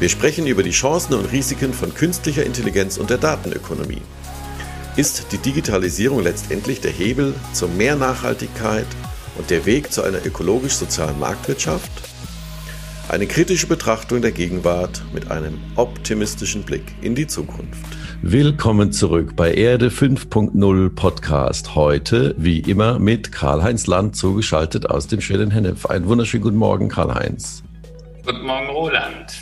Wir sprechen über die Chancen und Risiken von künstlicher Intelligenz und der Datenökonomie. Ist die Digitalisierung letztendlich der Hebel zu mehr Nachhaltigkeit und der Weg zu einer ökologisch-sozialen Marktwirtschaft? Eine kritische Betrachtung der Gegenwart mit einem optimistischen Blick in die Zukunft. Willkommen zurück bei Erde 5.0 Podcast. Heute, wie immer, mit Karl-Heinz Land zugeschaltet aus dem schönen Hennef. Einen wunderschönen guten Morgen, Karl-Heinz. Guten Morgen, Roland.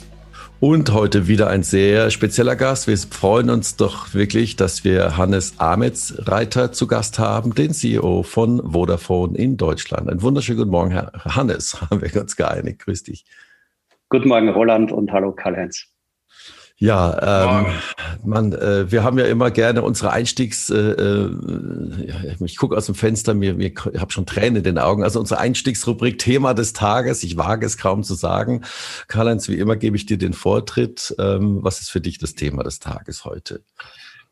Und heute wieder ein sehr spezieller Gast. Wir freuen uns doch wirklich, dass wir Hannes Ametsreiter zu Gast haben, den CEO von Vodafone in Deutschland. Einen wunderschönen guten Morgen, Herr Hannes. Haben wir uns geeinigt. Grüß dich. Guten Morgen, Roland, und hallo, Karl-Heinz. Ja, ähm, man, äh, wir haben ja immer gerne unsere Einstiegs, äh, äh, ich gucke aus dem Fenster, mir, mir ich habe schon Tränen in den Augen, also unsere Einstiegsrubrik Thema des Tages, ich wage es kaum zu sagen. Karl-Heinz, wie immer gebe ich dir den Vortritt. Ähm, was ist für dich das Thema des Tages heute?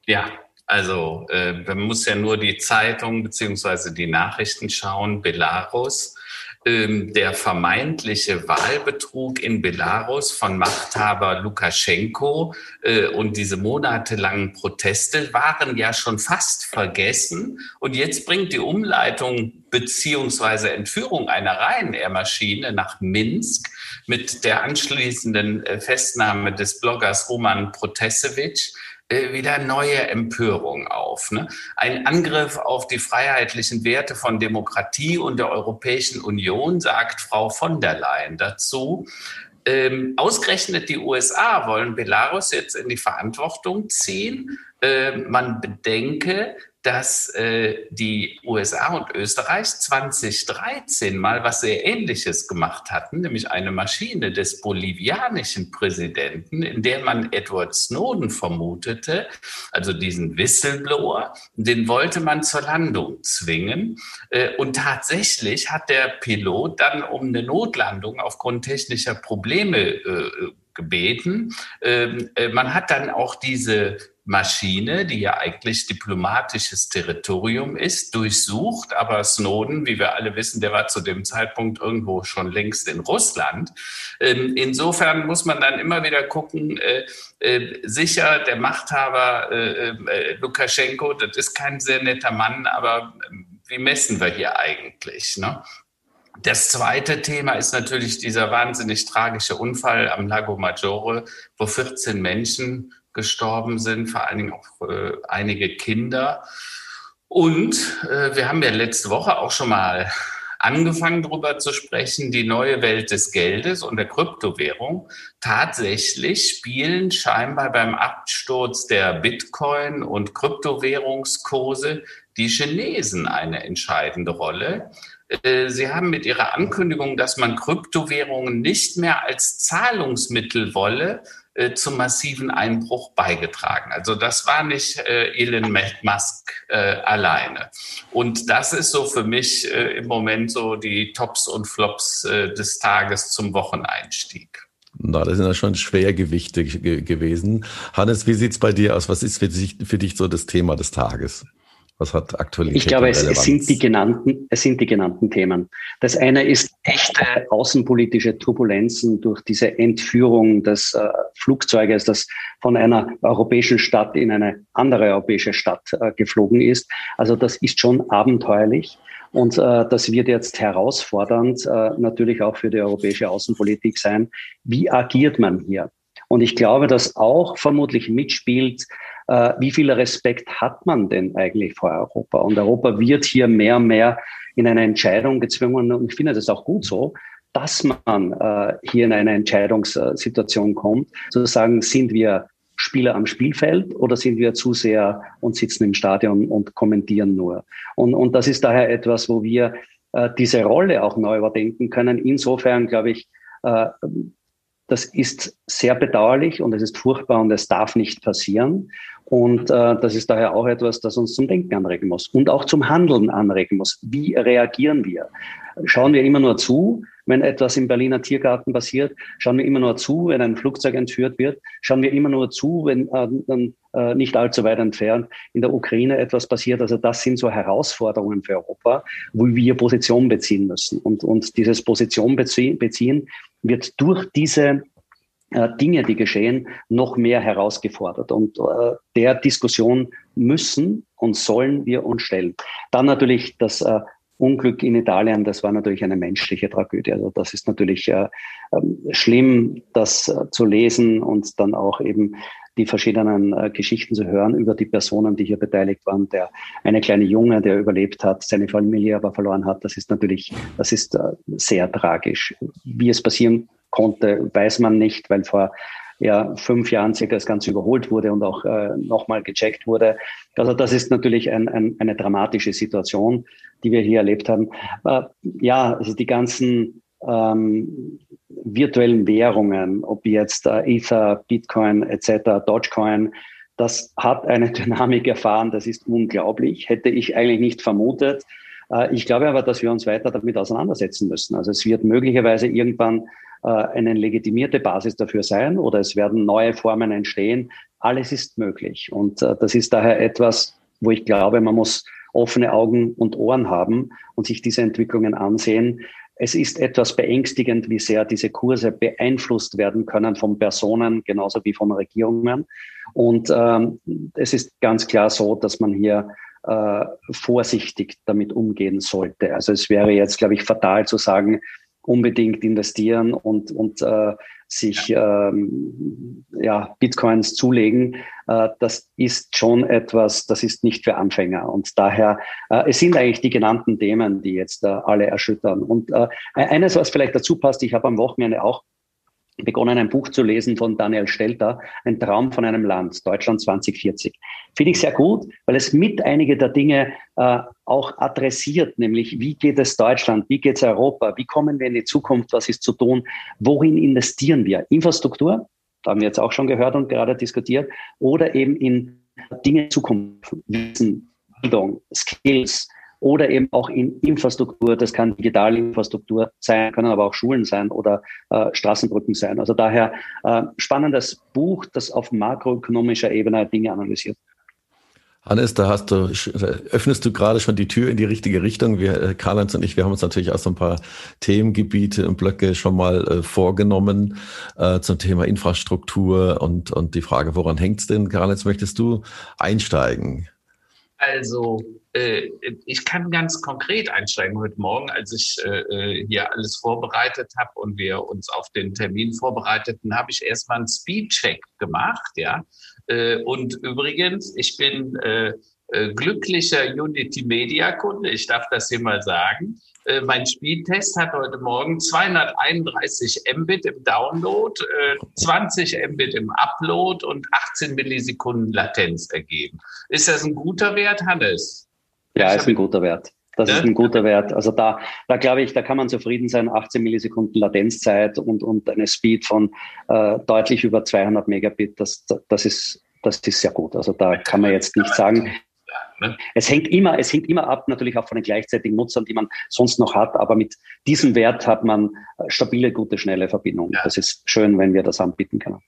Ja, also äh, man muss ja nur die Zeitung beziehungsweise die Nachrichten schauen. Belarus der vermeintliche Wahlbetrug in Belarus von Machthaber Lukaschenko äh, und diese monatelangen Proteste waren ja schon fast vergessen. Und jetzt bringt die Umleitung beziehungsweise Entführung einer Ryanair-Maschine nach Minsk mit der anschließenden äh, Festnahme des Bloggers Roman Protasevich äh, wieder neue Empörung auf. Ne? Ein Angriff auf die freiheitlichen Werte von Demokratie und der Europäischen Union, sagt Frau von der Leyen dazu. Ähm, ausgerechnet die USA wollen Belarus jetzt in die Verantwortung ziehen. Äh, man bedenke, dass äh, die USA und Österreich 2013 mal was sehr Ähnliches gemacht hatten, nämlich eine Maschine des bolivianischen Präsidenten, in der man Edward Snowden vermutete, also diesen Whistleblower, den wollte man zur Landung zwingen. Äh, und tatsächlich hat der Pilot dann um eine Notlandung aufgrund technischer Probleme äh, gebeten. Ähm, äh, man hat dann auch diese Maschine, die ja eigentlich diplomatisches Territorium ist, durchsucht. Aber Snowden, wie wir alle wissen, der war zu dem Zeitpunkt irgendwo schon längst in Russland. Ähm, insofern muss man dann immer wieder gucken, äh, äh, sicher, der Machthaber äh, Lukaschenko, das ist kein sehr netter Mann, aber ähm, wie messen wir hier eigentlich? Ne? Das zweite Thema ist natürlich dieser wahnsinnig tragische Unfall am Lago Maggiore, wo 14 Menschen gestorben sind, vor allen Dingen auch äh, einige Kinder. Und äh, wir haben ja letzte Woche auch schon mal angefangen darüber zu sprechen, die neue Welt des Geldes und der Kryptowährung. Tatsächlich spielen scheinbar beim Absturz der Bitcoin- und Kryptowährungskurse die Chinesen eine entscheidende Rolle. Äh, Sie haben mit Ihrer Ankündigung, dass man Kryptowährungen nicht mehr als Zahlungsmittel wolle, äh, zum massiven Einbruch beigetragen. Also das war nicht äh, Elon Musk äh, alleine. Und das ist so für mich äh, im Moment so die Tops und Flops äh, des Tages zum Wocheneinstieg. Na, das sind ja schon Schwergewichte gewesen. Hannes, wie sieht's bei dir aus? Was ist für dich, für dich so das Thema des Tages? Was hat Aktualität? Ich glaube, es, es, sind die genannten, es sind die genannten Themen. Das eine ist echte außenpolitische Turbulenzen durch diese Entführung des äh, Flugzeuges, das von einer europäischen Stadt in eine andere europäische Stadt äh, geflogen ist. Also das ist schon abenteuerlich. Und äh, das wird jetzt herausfordernd äh, natürlich auch für die europäische Außenpolitik sein. Wie agiert man hier? Und ich glaube, dass auch vermutlich mitspielt, äh, wie viel Respekt hat man denn eigentlich vor Europa? Und Europa wird hier mehr und mehr in eine Entscheidung gezwungen. Und ich finde das auch gut so, dass man äh, hier in eine Entscheidungssituation kommt, zu sagen, sind wir Spieler am Spielfeld oder sind wir zu sehr und sitzen im Stadion und kommentieren nur? Und, und das ist daher etwas, wo wir äh, diese Rolle auch neu überdenken können. Insofern glaube ich, äh, das ist sehr bedauerlich und es ist furchtbar und es darf nicht passieren. Und äh, das ist daher auch etwas, das uns zum Denken anregen muss und auch zum Handeln anregen muss. Wie reagieren wir? Schauen wir immer nur zu, wenn etwas im Berliner Tiergarten passiert? Schauen wir immer nur zu, wenn ein Flugzeug entführt wird? Schauen wir immer nur zu, wenn äh, äh, nicht allzu weit entfernt in der Ukraine etwas passiert? Also das sind so Herausforderungen für Europa, wo wir Position beziehen müssen. Und, und dieses Position beziehen wird durch diese äh, Dinge, die geschehen, noch mehr herausgefordert. Und äh, der Diskussion müssen und sollen wir uns stellen. Dann natürlich das Unglück in Italien, das war natürlich eine menschliche Tragödie. Also das ist natürlich äh, ähm, schlimm, das zu lesen und dann auch eben die verschiedenen äh, Geschichten zu hören über die Personen, die hier beteiligt waren. Der eine kleine Junge, der überlebt hat, seine Familie aber verloren hat. Das ist natürlich, das ist äh, sehr tragisch. Wie es passieren konnte, weiß man nicht, weil vor ja, fünf Jahren circa das Ganze überholt wurde und auch äh, nochmal gecheckt wurde. Also das ist natürlich ein, ein, eine dramatische Situation, die wir hier erlebt haben. Äh, ja, also die ganzen ähm, virtuellen Währungen, ob jetzt äh, Ether, Bitcoin etc., Dogecoin, das hat eine Dynamik erfahren, das ist unglaublich, hätte ich eigentlich nicht vermutet. Äh, ich glaube aber, dass wir uns weiter damit auseinandersetzen müssen. Also es wird möglicherweise irgendwann äh, eine legitimierte Basis dafür sein oder es werden neue Formen entstehen. Alles ist möglich. Und äh, das ist daher etwas, wo ich glaube, man muss offene Augen und Ohren haben und sich diese Entwicklungen ansehen. Es ist etwas beängstigend, wie sehr diese Kurse beeinflusst werden können von Personen, genauso wie von Regierungen. Und ähm, es ist ganz klar so, dass man hier äh, vorsichtig damit umgehen sollte. Also es wäre jetzt, glaube ich, fatal zu sagen, unbedingt investieren und, und äh, sich ähm, ja, Bitcoins zulegen, äh, das ist schon etwas, das ist nicht für Anfänger. Und daher, äh, es sind eigentlich die genannten Themen, die jetzt äh, alle erschüttern. Und äh, eines, was vielleicht dazu passt, ich habe am Wochenende auch begonnen, ein Buch zu lesen von Daniel Stelter, Ein Traum von einem Land, Deutschland 2040. Finde ich sehr gut, weil es mit einige der Dinge äh, auch adressiert, nämlich wie geht es Deutschland, wie geht es Europa, wie kommen wir in die Zukunft, was ist zu tun, worin investieren wir? Infrastruktur, da haben wir jetzt auch schon gehört und gerade diskutiert, oder eben in Dinge Zukunft, Wissen, Bildung, Skills, oder eben auch in Infrastruktur. Das kann digitale Infrastruktur sein, können aber auch Schulen sein oder äh, Straßenbrücken sein. Also daher äh, spannendes Buch, das auf makroökonomischer Ebene Dinge analysiert. Hannes, da hast du, öffnest du gerade schon die Tür in die richtige Richtung. Wir, äh, Karl-Heinz und ich, wir haben uns natürlich auch so ein paar Themengebiete und Blöcke schon mal äh, vorgenommen äh, zum Thema Infrastruktur und, und die Frage, woran hängt's denn? Karl-Heinz, möchtest du einsteigen? Also äh, ich kann ganz konkret einsteigen heute Morgen, als ich äh, äh, hier alles vorbereitet habe und wir uns auf den Termin vorbereiteten, habe ich erstmal einen Speedcheck gemacht, ja. und übrigens, ich bin glücklicher Unity Media Kunde, ich darf das hier mal sagen. Mein Speedtest hat heute Morgen 231 Mbit im Download, 20 Mbit im Upload und 18 Millisekunden Latenz ergeben. Ist das ein guter Wert, Hannes? Ja, ist ein guter Wert. Das ja? ist ein guter Wert. Also da, da glaube ich, da kann man zufrieden sein. 18 Millisekunden Latenzzeit und, und eine Speed von äh, deutlich über 200 Megabit. Das, das ist, das ist sehr gut. Also da kann man jetzt nicht sagen. Ne? Es hängt immer, es hängt immer ab, natürlich auch von den gleichzeitigen Nutzern, die man sonst noch hat. Aber mit diesem Wert hat man stabile, gute, schnelle Verbindungen. Ja. Das ist schön, wenn wir das anbieten können.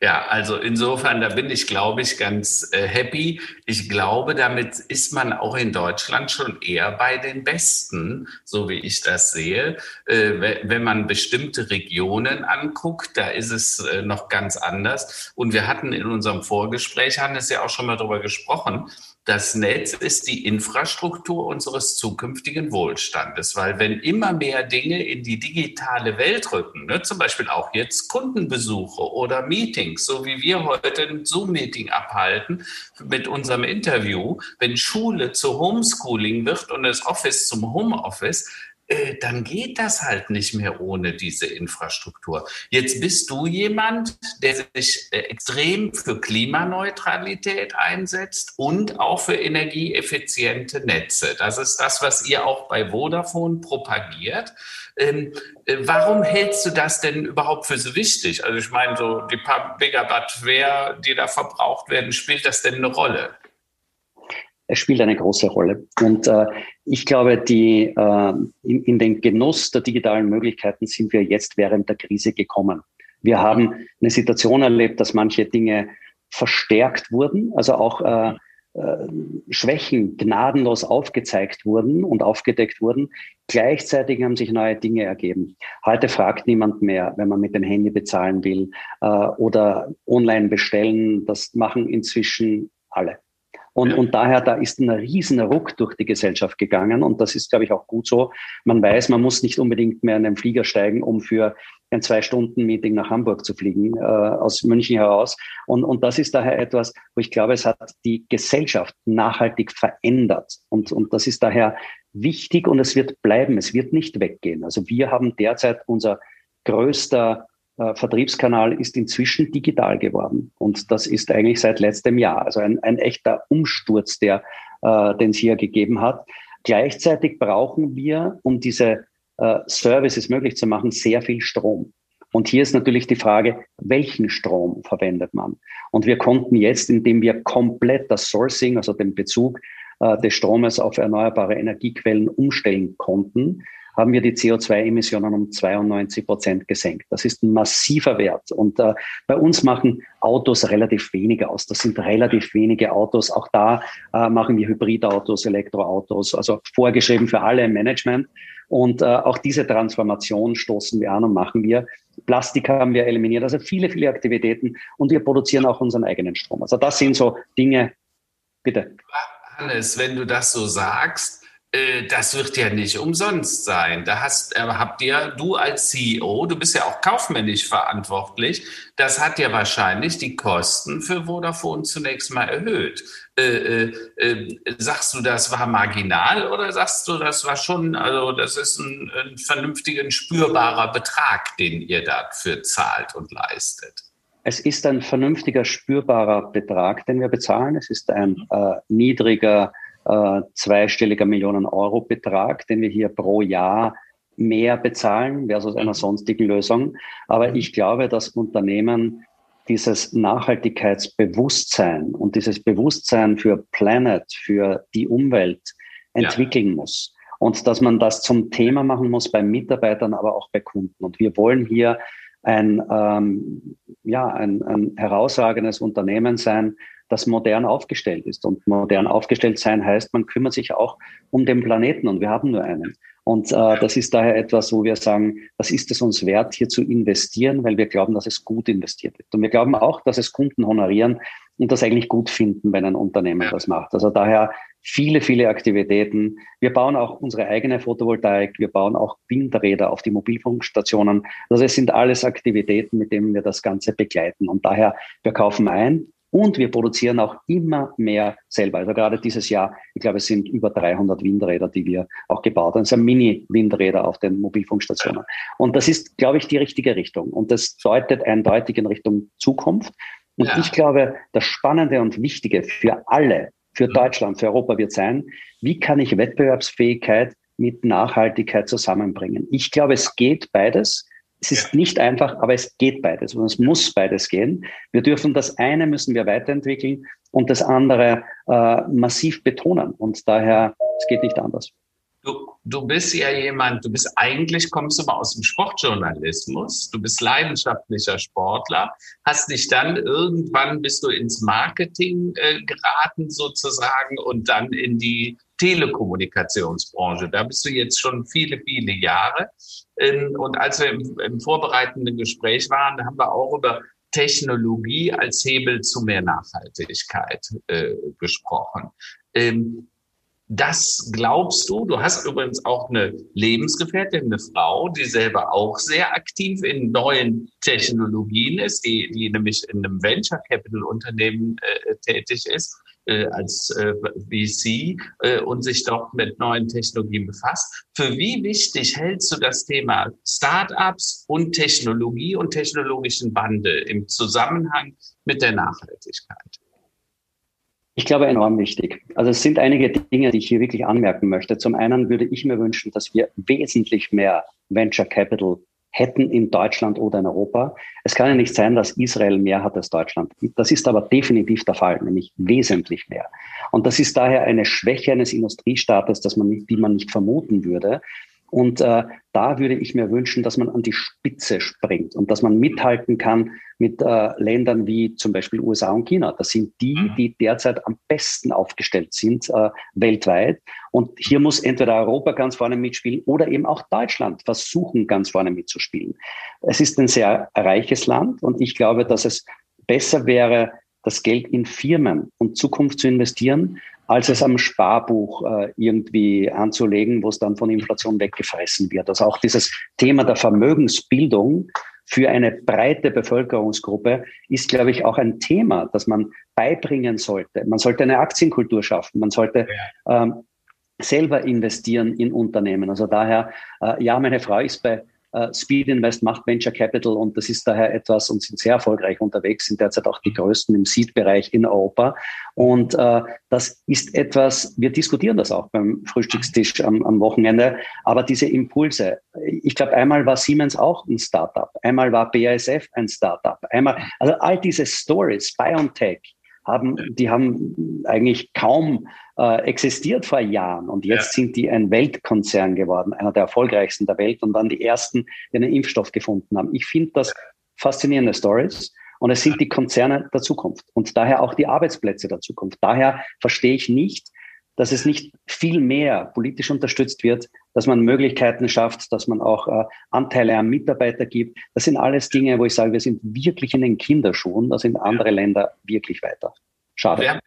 Ja, also insofern, da bin ich, glaube ich, ganz äh, happy. Ich glaube, damit ist man auch in Deutschland schon eher bei den Besten, so wie ich das sehe. Äh, wenn man bestimmte Regionen anguckt, da ist es äh, noch ganz anders. Und wir hatten in unserem Vorgespräch, haben es ja auch schon mal darüber gesprochen, das Netz ist die Infrastruktur unseres zukünftigen Wohlstandes, weil wenn immer mehr Dinge in die digitale Welt rücken, ne, zum Beispiel auch jetzt Kundenbesuche oder Meetings, so wie wir heute ein Zoom-Meeting abhalten mit unserem Interview, wenn Schule zu Homeschooling wird und das Office zum Homeoffice, äh, dann geht das halt nicht mehr ohne diese Infrastruktur. Jetzt bist du jemand, der sich äh, extrem für Klimaneutralität einsetzt und auch für energieeffiziente Netze. Das ist das, was ihr auch bei Vodafone propagiert. Ähm, äh, warum hältst du das denn überhaupt für so wichtig? Also ich meine, so die paar Megawatt, wer, die da verbraucht werden, spielt das denn eine Rolle? Es spielt eine große Rolle. Und äh, ich glaube, die, äh, in, in den Genuss der digitalen Möglichkeiten sind wir jetzt während der Krise gekommen. Wir haben eine Situation erlebt, dass manche Dinge verstärkt wurden, also auch äh, äh, Schwächen gnadenlos aufgezeigt wurden und aufgedeckt wurden. Gleichzeitig haben sich neue Dinge ergeben. Heute fragt niemand mehr, wenn man mit dem Handy bezahlen will äh, oder online bestellen. Das machen inzwischen alle. Und, ja. und daher, da ist ein riesen Ruck durch die Gesellschaft gegangen. Und das ist, glaube ich, auch gut so. Man weiß, man muss nicht unbedingt mehr in einen Flieger steigen, um für ein Zwei-Stunden-Meeting nach Hamburg zu fliegen, äh, aus München heraus. Und, und das ist daher etwas, wo ich glaube, es hat die Gesellschaft nachhaltig verändert. Und, und das ist daher wichtig und es wird bleiben. Es wird nicht weggehen. Also wir haben derzeit unser größter äh, Vertriebskanal ist inzwischen digital geworden. Und das ist eigentlich seit letztem Jahr. Also ein, ein echter Umsturz, der, äh, den es hier gegeben hat. Gleichzeitig brauchen wir, um diese äh, Services möglich zu machen, sehr viel Strom. Und hier ist natürlich die Frage, welchen Strom verwendet man? Und wir konnten jetzt, indem wir komplett das Sourcing, also den Bezug äh, des Stromes auf erneuerbare Energiequellen umstellen konnten, haben wir die CO2-Emissionen um 92 Prozent gesenkt. Das ist ein massiver Wert. Und äh, bei uns machen Autos relativ wenig aus. Das sind relativ wenige Autos. Auch da äh, machen wir Hybridautos, Elektroautos, also vorgeschrieben für alle im Management. Und äh, auch diese Transformation stoßen wir an und machen wir. Plastik haben wir eliminiert, also viele, viele Aktivitäten. Und wir produzieren auch unseren eigenen Strom. Also das sind so Dinge. Bitte. Hannes, wenn du das so sagst, das wird ja nicht umsonst sein. Da hast, äh, habt ihr, du als CEO, du bist ja auch kaufmännisch verantwortlich, das hat ja wahrscheinlich die Kosten für Vodafone zunächst mal erhöht. Äh, äh, äh, sagst du, das war marginal oder sagst du, das war schon, also das ist ein, ein vernünftiger, spürbarer Betrag, den ihr dafür zahlt und leistet? Es ist ein vernünftiger, spürbarer Betrag, den wir bezahlen. Es ist ein äh, niedriger äh, zweistelliger Millionen Euro Betrag, den wir hier pro Jahr mehr bezahlen versus einer sonstigen Lösung. Aber ich glaube, dass Unternehmen dieses Nachhaltigkeitsbewusstsein und dieses Bewusstsein für Planet, für die Umwelt entwickeln ja. muss. Und dass man das zum Thema machen muss bei Mitarbeitern, aber auch bei Kunden. Und wir wollen hier ein, ähm, ja, ein, ein herausragendes Unternehmen sein, das modern aufgestellt ist. Und modern aufgestellt sein heißt, man kümmert sich auch um den Planeten und wir haben nur einen. Und äh, das ist daher etwas, wo wir sagen, das ist es uns wert, hier zu investieren, weil wir glauben, dass es gut investiert wird. Und wir glauben auch, dass es Kunden honorieren und das eigentlich gut finden, wenn ein Unternehmen das macht. Also daher viele, viele Aktivitäten. Wir bauen auch unsere eigene Photovoltaik, wir bauen auch Windräder auf die Mobilfunkstationen. Also es sind alles Aktivitäten, mit denen wir das Ganze begleiten. Und daher, wir kaufen ein, und wir produzieren auch immer mehr selber. Also gerade dieses Jahr, ich glaube, es sind über 300 Windräder, die wir auch gebaut haben. Es sind Mini-Windräder auf den Mobilfunkstationen. Und das ist, glaube ich, die richtige Richtung. Und das deutet eindeutig in Richtung Zukunft. Und ja. ich glaube, das Spannende und Wichtige für alle, für mhm. Deutschland, für Europa wird sein, wie kann ich Wettbewerbsfähigkeit mit Nachhaltigkeit zusammenbringen? Ich glaube, es geht beides. Es ist ja. nicht einfach, aber es geht beides und es muss beides gehen. Wir dürfen das eine müssen wir weiterentwickeln und das andere äh, massiv betonen und daher es geht nicht anders. Du, du bist ja jemand, du bist eigentlich, kommst du mal aus dem Sportjournalismus, du bist leidenschaftlicher Sportler, hast dich dann irgendwann, bist du ins Marketing äh, geraten sozusagen und dann in die Telekommunikationsbranche. Da bist du jetzt schon viele, viele Jahre. Und als wir im, im vorbereitenden Gespräch waren, haben wir auch über Technologie als Hebel zu mehr Nachhaltigkeit äh, gesprochen. Ähm, das glaubst du? Du hast übrigens auch eine Lebensgefährtin, eine Frau, die selber auch sehr aktiv in neuen Technologien ist, die, die nämlich in einem Venture Capital Unternehmen äh, tätig ist äh, als äh, VC äh, und sich doch mit neuen Technologien befasst. Für wie wichtig hältst du das Thema Startups und Technologie und technologischen Wandel im Zusammenhang mit der Nachhaltigkeit? Ich glaube, enorm wichtig. Also es sind einige Dinge, die ich hier wirklich anmerken möchte. Zum einen würde ich mir wünschen, dass wir wesentlich mehr Venture Capital hätten in Deutschland oder in Europa. Es kann ja nicht sein, dass Israel mehr hat als Deutschland. Das ist aber definitiv der Fall, nämlich wesentlich mehr. Und das ist daher eine Schwäche eines Industriestaates, dass man die man nicht vermuten würde. Und äh, da würde ich mir wünschen, dass man an die Spitze springt und dass man mithalten kann mit äh, Ländern wie zum Beispiel USA und China. Das sind die, mhm. die derzeit am besten aufgestellt sind äh, weltweit. Und hier muss entweder Europa ganz vorne mitspielen oder eben auch Deutschland versuchen, ganz vorne mitzuspielen. Es ist ein sehr reiches Land und ich glaube, dass es besser wäre, das Geld in Firmen und Zukunft zu investieren, als es am Sparbuch äh, irgendwie anzulegen, wo es dann von Inflation weggefressen wird. Also auch dieses Thema der Vermögensbildung für eine breite Bevölkerungsgruppe ist, glaube ich, auch ein Thema, das man beibringen sollte. Man sollte eine Aktienkultur schaffen. Man sollte ähm, selber investieren in Unternehmen. Also daher, äh, ja, meine Frau ist bei Speed Invest macht Venture Capital und das ist daher etwas und sind sehr erfolgreich unterwegs, sind derzeit auch die größten im Seed-Bereich in Europa. Und äh, das ist etwas, wir diskutieren das auch beim Frühstückstisch am, am Wochenende, aber diese Impulse, ich glaube, einmal war Siemens auch ein Startup, einmal war BASF ein Startup, einmal, also all diese Stories, BioNTech, haben, die haben eigentlich kaum äh, existiert vor Jahren und jetzt ja. sind die ein Weltkonzern geworden, einer der erfolgreichsten der Welt und dann die ersten, die einen Impfstoff gefunden haben. Ich finde das faszinierende Stories und es sind die Konzerne der Zukunft und daher auch die Arbeitsplätze der Zukunft. Daher verstehe ich nicht, dass es nicht viel mehr politisch unterstützt wird, dass man Möglichkeiten schafft, dass man auch äh, Anteile an Mitarbeiter gibt. Das sind alles Dinge, wo ich sage, wir sind wirklich in den Kinderschuhen. Da sind andere Länder wirklich weiter. Schade. Ja.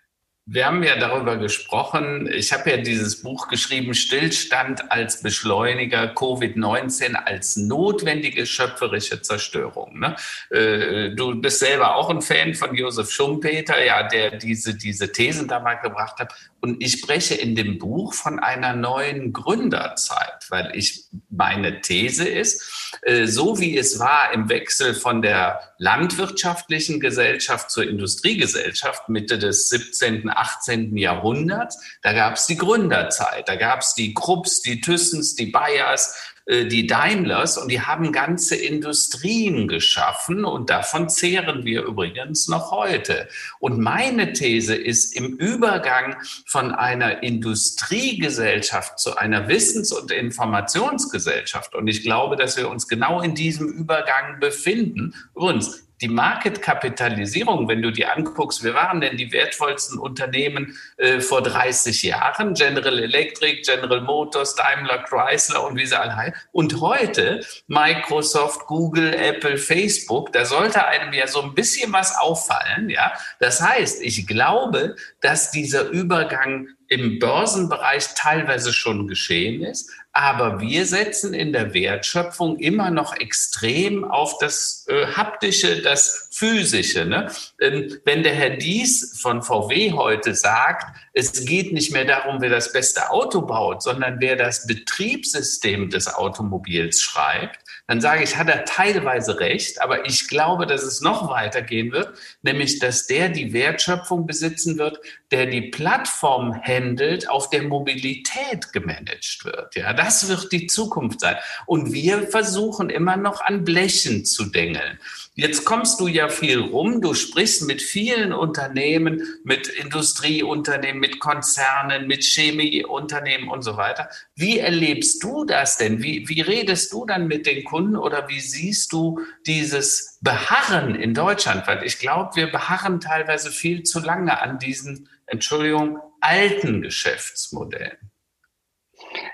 Wir haben ja darüber gesprochen. Ich habe ja dieses Buch geschrieben, Stillstand als Beschleuniger, Covid-19 als notwendige schöpferische Zerstörung. Ne? Äh, du bist selber auch ein Fan von Josef Schumpeter, ja, der diese, diese Thesen da gebracht hat. Und ich spreche in dem Buch von einer neuen Gründerzeit, weil ich meine These ist, äh, so wie es war im Wechsel von der landwirtschaftlichen Gesellschaft zur Industriegesellschaft Mitte des 17., 18. Jahrhunderts, da gab es die Gründerzeit, da gab es die Krupps, die Thyssens, die Bayers, äh, die Daimlers und die haben ganze Industrien geschaffen und davon zehren wir übrigens noch heute. Und meine These ist, im Übergang von einer Industriegesellschaft zu einer Wissens- und Informationsgesellschaft, und ich glaube, dass wir uns genau in diesem Übergang befinden, übrigens, die Marketkapitalisierung, wenn du die anguckst, wir waren denn die wertvollsten Unternehmen äh, vor 30 Jahren? General Electric, General Motors, Daimler, Chrysler und wie sie alle heißen. Und heute Microsoft, Google, Apple, Facebook, da sollte einem ja so ein bisschen was auffallen, ja. Das heißt, ich glaube, dass dieser Übergang im Börsenbereich teilweise schon geschehen ist, aber wir setzen in der Wertschöpfung immer noch extrem auf das äh, haptische, das physische. Ne? Ähm, wenn der Herr Dies von VW heute sagt, es geht nicht mehr darum, wer das beste Auto baut, sondern wer das Betriebssystem des Automobils schreibt, dann sage ich, hat er teilweise recht, aber ich glaube, dass es noch weitergehen wird, nämlich dass der die Wertschöpfung besitzen wird, der die Plattform handelt, auf der Mobilität gemanagt wird. Ja, das wird die Zukunft sein. Und wir versuchen immer noch an Blechen zu dengeln. Jetzt kommst du ja viel rum, du sprichst mit vielen Unternehmen, mit Industrieunternehmen, mit Konzernen, mit Chemieunternehmen und so weiter. Wie erlebst du das denn? Wie, wie redest du dann mit den Kunden oder wie siehst du dieses Beharren in Deutschland? Weil ich glaube, wir beharren teilweise viel zu lange an diesen, Entschuldigung, alten Geschäftsmodellen.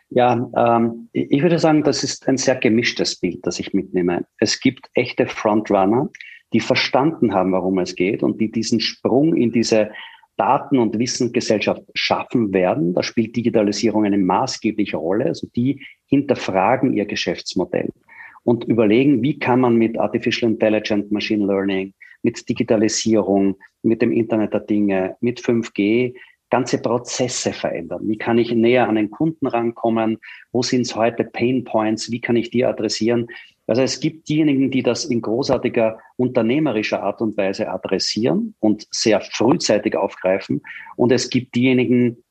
Ja, ähm, ich würde sagen, das ist ein sehr gemischtes Bild, das ich mitnehme. Es gibt echte Frontrunner, die verstanden haben, warum es geht und die diesen Sprung in diese Daten- und Wissensgesellschaft schaffen werden. Da spielt Digitalisierung eine maßgebliche Rolle. Also die hinterfragen ihr Geschäftsmodell und überlegen, wie kann man mit Artificial Intelligence, Machine Learning, mit Digitalisierung, mit dem Internet der Dinge, mit 5G ganze Prozesse verändern. Wie kann ich näher an den Kunden rankommen? Wo sind es heute Pain Points? Wie kann ich die adressieren? Also es gibt diejenigen, die das in großartiger unternehmerischer Art und Weise adressieren und sehr frühzeitig aufgreifen. Und es gibt diejenigen,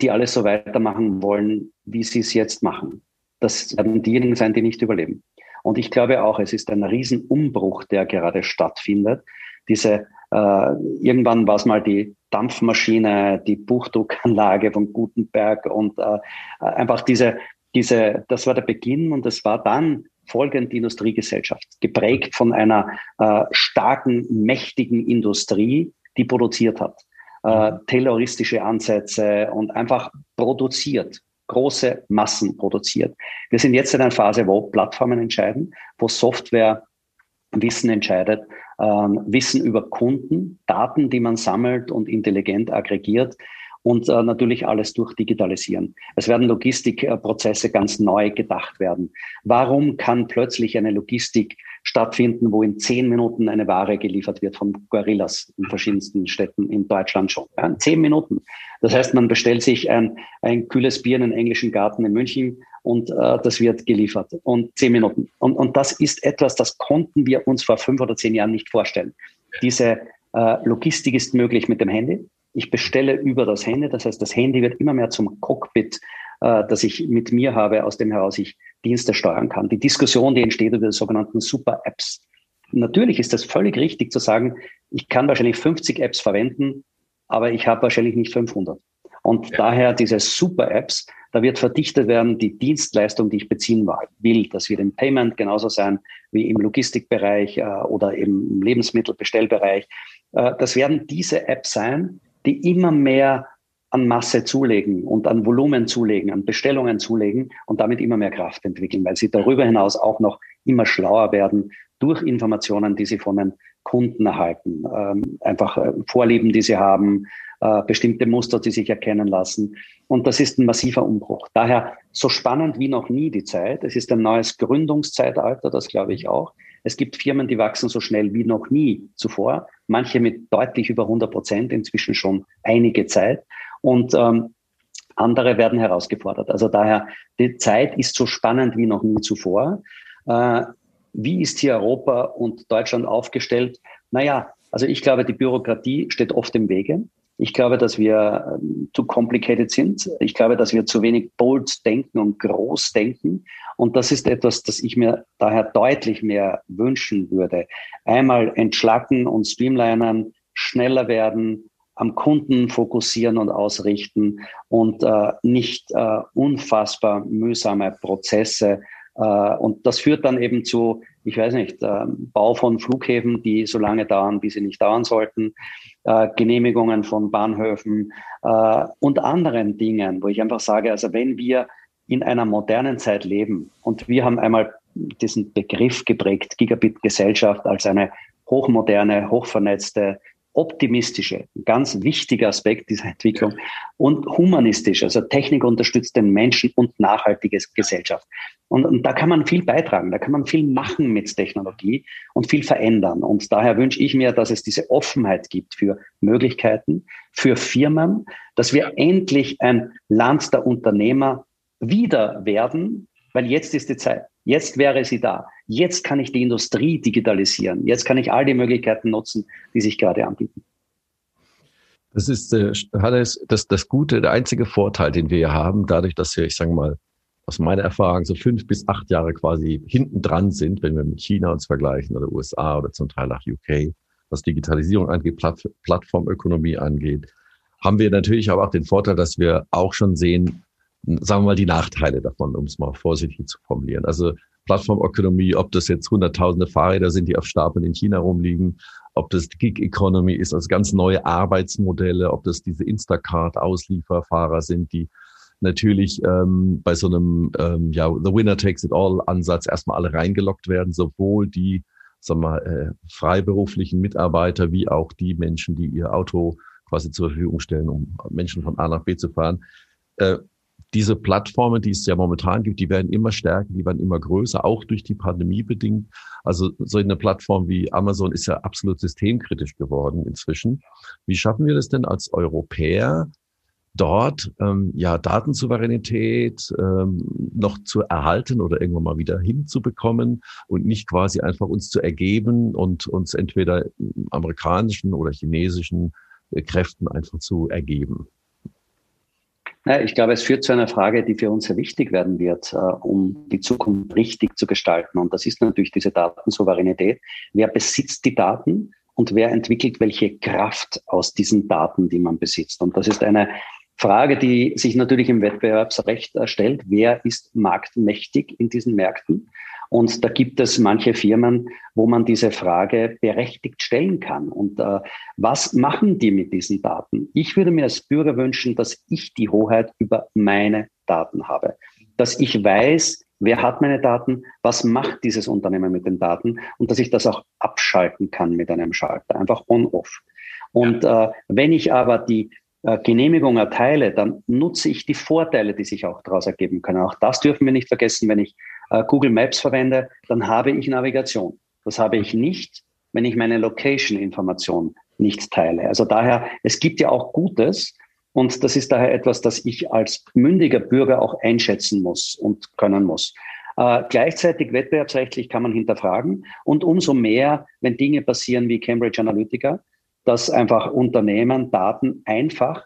die alles so weitermachen wollen, wie sie es jetzt machen. Das werden diejenigen sein, die nicht überleben. Und ich glaube auch, es ist ein Riesenumbruch, der gerade stattfindet. Diese äh, irgendwann war es mal die Dampfmaschine, die Buchdruckanlage von Gutenberg und äh, einfach diese, diese, das war der Beginn und es war dann folgend die Industriegesellschaft, geprägt von einer äh, starken, mächtigen Industrie, die produziert hat, äh, terroristische Ansätze und einfach produziert, große Massen produziert. Wir sind jetzt in einer Phase, wo Plattformen entscheiden, wo Software Wissen entscheidet, ähm, Wissen über Kunden, Daten, die man sammelt und intelligent aggregiert und äh, natürlich alles durchdigitalisieren. Es werden Logistikprozesse ganz neu gedacht werden. Warum kann plötzlich eine Logistik stattfinden, wo in zehn Minuten eine Ware geliefert wird von Gorillas in verschiedensten Städten in Deutschland schon? Ja, in zehn Minuten. Das heißt, man bestellt sich ein, ein kühles Bier in einen englischen Garten in München und äh, das wird geliefert. Und zehn Minuten. Und, und das ist etwas, das konnten wir uns vor fünf oder zehn Jahren nicht vorstellen. Diese äh, Logistik ist möglich mit dem Handy. Ich bestelle über das Handy, das heißt, das Handy wird immer mehr zum Cockpit, äh, das ich mit mir habe, aus dem heraus ich Dienste steuern kann. Die Diskussion, die entsteht über die sogenannten Super-Apps. Natürlich ist das völlig richtig zu sagen, ich kann wahrscheinlich 50 Apps verwenden, aber ich habe wahrscheinlich nicht 500. Und ja. daher diese Super-Apps, da wird verdichtet werden die Dienstleistung, die ich beziehen will. Das wird im Payment genauso sein wie im Logistikbereich äh, oder im Lebensmittelbestellbereich. Äh, das werden diese Apps sein, die immer mehr an Masse zulegen und an Volumen zulegen, an Bestellungen zulegen und damit immer mehr Kraft entwickeln, weil sie darüber hinaus auch noch immer schlauer werden durch Informationen, die sie von den Kunden erhalten, ähm, einfach äh, Vorlieben, die sie haben, äh, bestimmte Muster, die sich erkennen lassen. Und das ist ein massiver Umbruch. Daher so spannend wie noch nie die Zeit. Es ist ein neues Gründungszeitalter, das glaube ich auch. Es gibt Firmen, die wachsen so schnell wie noch nie zuvor, manche mit deutlich über 100 Prozent, inzwischen schon einige Zeit. Und ähm, andere werden herausgefordert. Also daher, die Zeit ist so spannend wie noch nie zuvor. Äh, wie ist hier Europa und Deutschland aufgestellt? Naja, also ich glaube, die Bürokratie steht oft im Wege. Ich glaube, dass wir ähm, zu complicated sind. Ich glaube, dass wir zu wenig bold denken und groß denken. Und das ist etwas, das ich mir daher deutlich mehr wünschen würde. Einmal entschlacken und streamlinen, schneller werden, am Kunden fokussieren und ausrichten und äh, nicht äh, unfassbar mühsame Prozesse. Äh, und das führt dann eben zu, ich weiß nicht, äh, Bau von Flughäfen, die so lange dauern, wie sie nicht dauern sollten, äh, Genehmigungen von Bahnhöfen äh, und anderen Dingen, wo ich einfach sage, also wenn wir in einer modernen Zeit leben und wir haben einmal diesen Begriff geprägt, Gigabit-Gesellschaft als eine hochmoderne, hochvernetzte, optimistische, ganz wichtiger Aspekt dieser Entwicklung und humanistisch, also Technik unterstützt den Menschen und nachhaltige Gesellschaft. Und, und da kann man viel beitragen, da kann man viel machen mit Technologie und viel verändern. Und daher wünsche ich mir, dass es diese Offenheit gibt für Möglichkeiten, für Firmen, dass wir endlich ein Land der Unternehmer wieder werden, weil jetzt ist die Zeit. Jetzt wäre sie da. Jetzt kann ich die Industrie digitalisieren. Jetzt kann ich all die Möglichkeiten nutzen, die sich gerade anbieten. Das ist, äh, Hannes, das, das Gute, der einzige Vorteil, den wir hier haben, dadurch, dass wir, ich sage mal, aus meiner Erfahrung so fünf bis acht Jahre quasi hinten dran sind, wenn wir mit China uns vergleichen oder USA oder zum Teil auch UK, was Digitalisierung angeht, Platt, Plattformökonomie angeht, haben wir natürlich aber auch den Vorteil, dass wir auch schon sehen, sagen wir mal, die Nachteile davon, um es mal vorsichtig zu formulieren. Also Plattformökonomie, ob das jetzt hunderttausende Fahrräder sind, die auf Stapeln in China rumliegen, ob das Gig Economy ist, also ganz neue Arbeitsmodelle, ob das diese Instacart-Auslieferfahrer sind, die natürlich ähm, bei so einem ähm, ja, The Winner Takes It All Ansatz erstmal alle reingelockt werden, sowohl die sagen wir, äh, freiberuflichen Mitarbeiter wie auch die Menschen, die ihr Auto quasi zur Verfügung stellen, um Menschen von A nach B zu fahren. Äh, diese Plattformen, die es ja momentan gibt, die werden immer stärker, die werden immer größer, auch durch die Pandemie bedingt. Also so eine Plattform wie Amazon ist ja absolut systemkritisch geworden inzwischen. Wie schaffen wir das denn als Europäer, dort ähm, ja Datensouveränität ähm, noch zu erhalten oder irgendwann mal wieder hinzubekommen und nicht quasi einfach uns zu ergeben und uns entweder amerikanischen oder chinesischen äh, Kräften einfach zu ergeben. Ich glaube, es führt zu einer Frage, die für uns sehr wichtig werden wird, äh, um die Zukunft richtig zu gestalten. Und das ist natürlich diese Datensouveränität. Wer besitzt die Daten? und wer entwickelt welche Kraft aus diesen Daten, die man besitzt. Und das ist eine Frage, die sich natürlich im Wettbewerbsrecht stellt. Wer ist marktmächtig in diesen Märkten? Und da gibt es manche Firmen, wo man diese Frage berechtigt stellen kann. Und äh, was machen die mit diesen Daten? Ich würde mir als Bürger wünschen, dass ich die Hoheit über meine Daten habe. Dass ich weiß, wer hat meine Daten, was macht dieses Unternehmen mit den Daten und dass ich das auch abschalten kann mit einem Schalter, einfach on-off. Und äh, wenn ich aber die äh, Genehmigung erteile, dann nutze ich die Vorteile, die sich auch daraus ergeben können. Auch das dürfen wir nicht vergessen. Wenn ich Google Maps verwende, dann habe ich Navigation. Das habe ich nicht, wenn ich meine Location-Information nicht teile. Also daher, es gibt ja auch Gutes. Und das ist daher etwas, das ich als mündiger Bürger auch einschätzen muss und können muss. Äh, gleichzeitig wettbewerbsrechtlich kann man hinterfragen und umso mehr, wenn Dinge passieren wie Cambridge Analytica, dass einfach Unternehmen Daten einfach,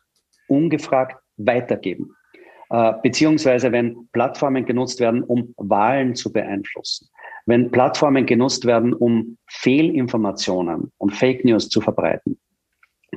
ungefragt weitergeben. Äh, beziehungsweise wenn Plattformen genutzt werden, um Wahlen zu beeinflussen. Wenn Plattformen genutzt werden, um Fehlinformationen und Fake News zu verbreiten,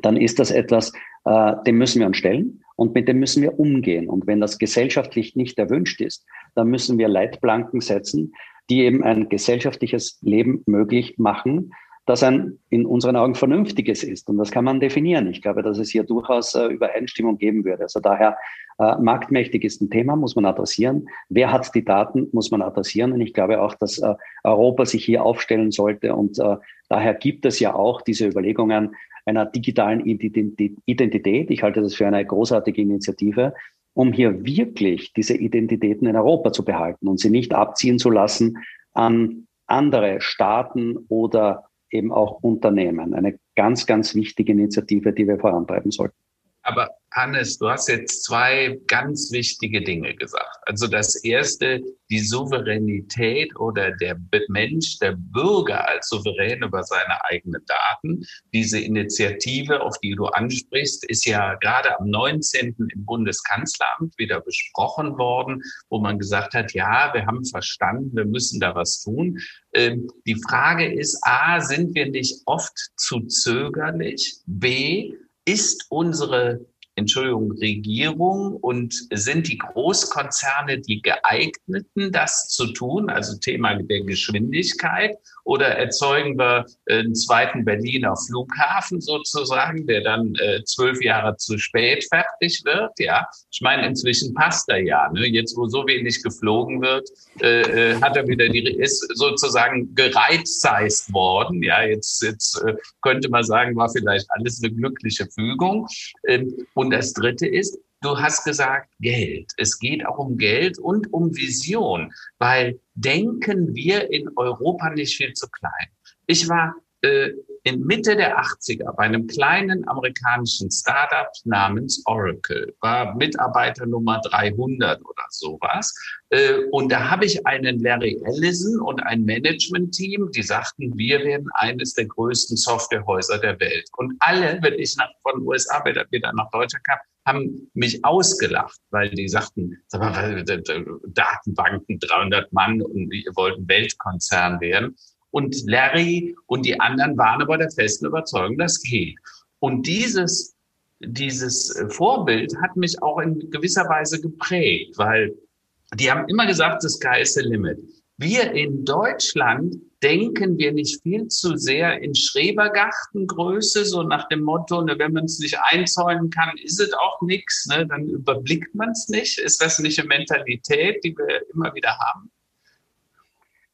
dann ist das etwas, äh, dem müssen wir uns stellen und mit dem müssen wir umgehen. Und wenn das gesellschaftlich nicht erwünscht ist, dann müssen wir Leitplanken setzen, die eben ein gesellschaftliches Leben möglich machen, das ein in unseren Augen vernünftiges ist. Und das kann man definieren. Ich glaube, dass es hier durchaus äh, Übereinstimmung geben würde. Also daher, äh, marktmächtig ist ein Thema, muss man adressieren. Wer hat die Daten, muss man adressieren. Und ich glaube auch, dass äh, Europa sich hier aufstellen sollte. Und äh, daher gibt es ja auch diese Überlegungen einer digitalen Identität. Ich halte das für eine großartige Initiative um hier wirklich diese Identitäten in Europa zu behalten und sie nicht abziehen zu lassen an andere Staaten oder eben auch Unternehmen. Eine ganz, ganz wichtige Initiative, die wir vorantreiben sollten. Aber Hannes, du hast jetzt zwei ganz wichtige Dinge gesagt. Also das erste, die Souveränität oder der Mensch, der Bürger als souverän über seine eigenen Daten. Diese Initiative, auf die du ansprichst, ist ja gerade am 19. im Bundeskanzleramt wieder besprochen worden, wo man gesagt hat, ja, wir haben verstanden, wir müssen da was tun. Ähm, die Frage ist, a, sind wir nicht oft zu zögerlich? B, ist unsere Entschuldigung, Regierung und sind die Großkonzerne die geeigneten, das zu tun? Also Thema der Geschwindigkeit. Oder erzeugen wir einen zweiten Berliner Flughafen sozusagen, der dann äh, zwölf Jahre zu spät fertig wird? Ja, ich meine, inzwischen passt er ja. Ne? Jetzt, wo so wenig geflogen wird, äh, äh hat er wieder die, ist sozusagen gereizseist worden. Ja, jetzt, jetzt äh, könnte man sagen, war vielleicht alles eine glückliche Fügung. Ähm, und das Dritte ist, du hast gesagt Geld. Es geht auch um Geld und um Vision, weil denken wir in Europa nicht viel zu klein. Ich war äh, in Mitte der 80er bei einem kleinen amerikanischen Startup namens Oracle, war Mitarbeiter Nummer 300 oder sowas. Äh, und da habe ich einen Larry Ellison und ein Management-Team, die sagten, wir werden eines der größten Softwarehäuser der Welt. Und alle, wenn ich nach, von USA wieder nach Deutschland kam, haben mich ausgelacht, weil die sagten, sag mal, Datenbanken, 300 Mann und ihr wollten Weltkonzern werden. Und Larry und die anderen waren aber der festen Überzeugung, das geht. Und dieses dieses Vorbild hat mich auch in gewisser Weise geprägt, weil die haben immer gesagt, das Sky is the limit. Wir in Deutschland denken wir nicht viel zu sehr in Schrebergartengröße, so nach dem Motto, ne, wenn man es nicht einzäunen kann, ist es auch nichts, ne, dann überblickt man es nicht. Ist das nicht eine Mentalität, die wir immer wieder haben?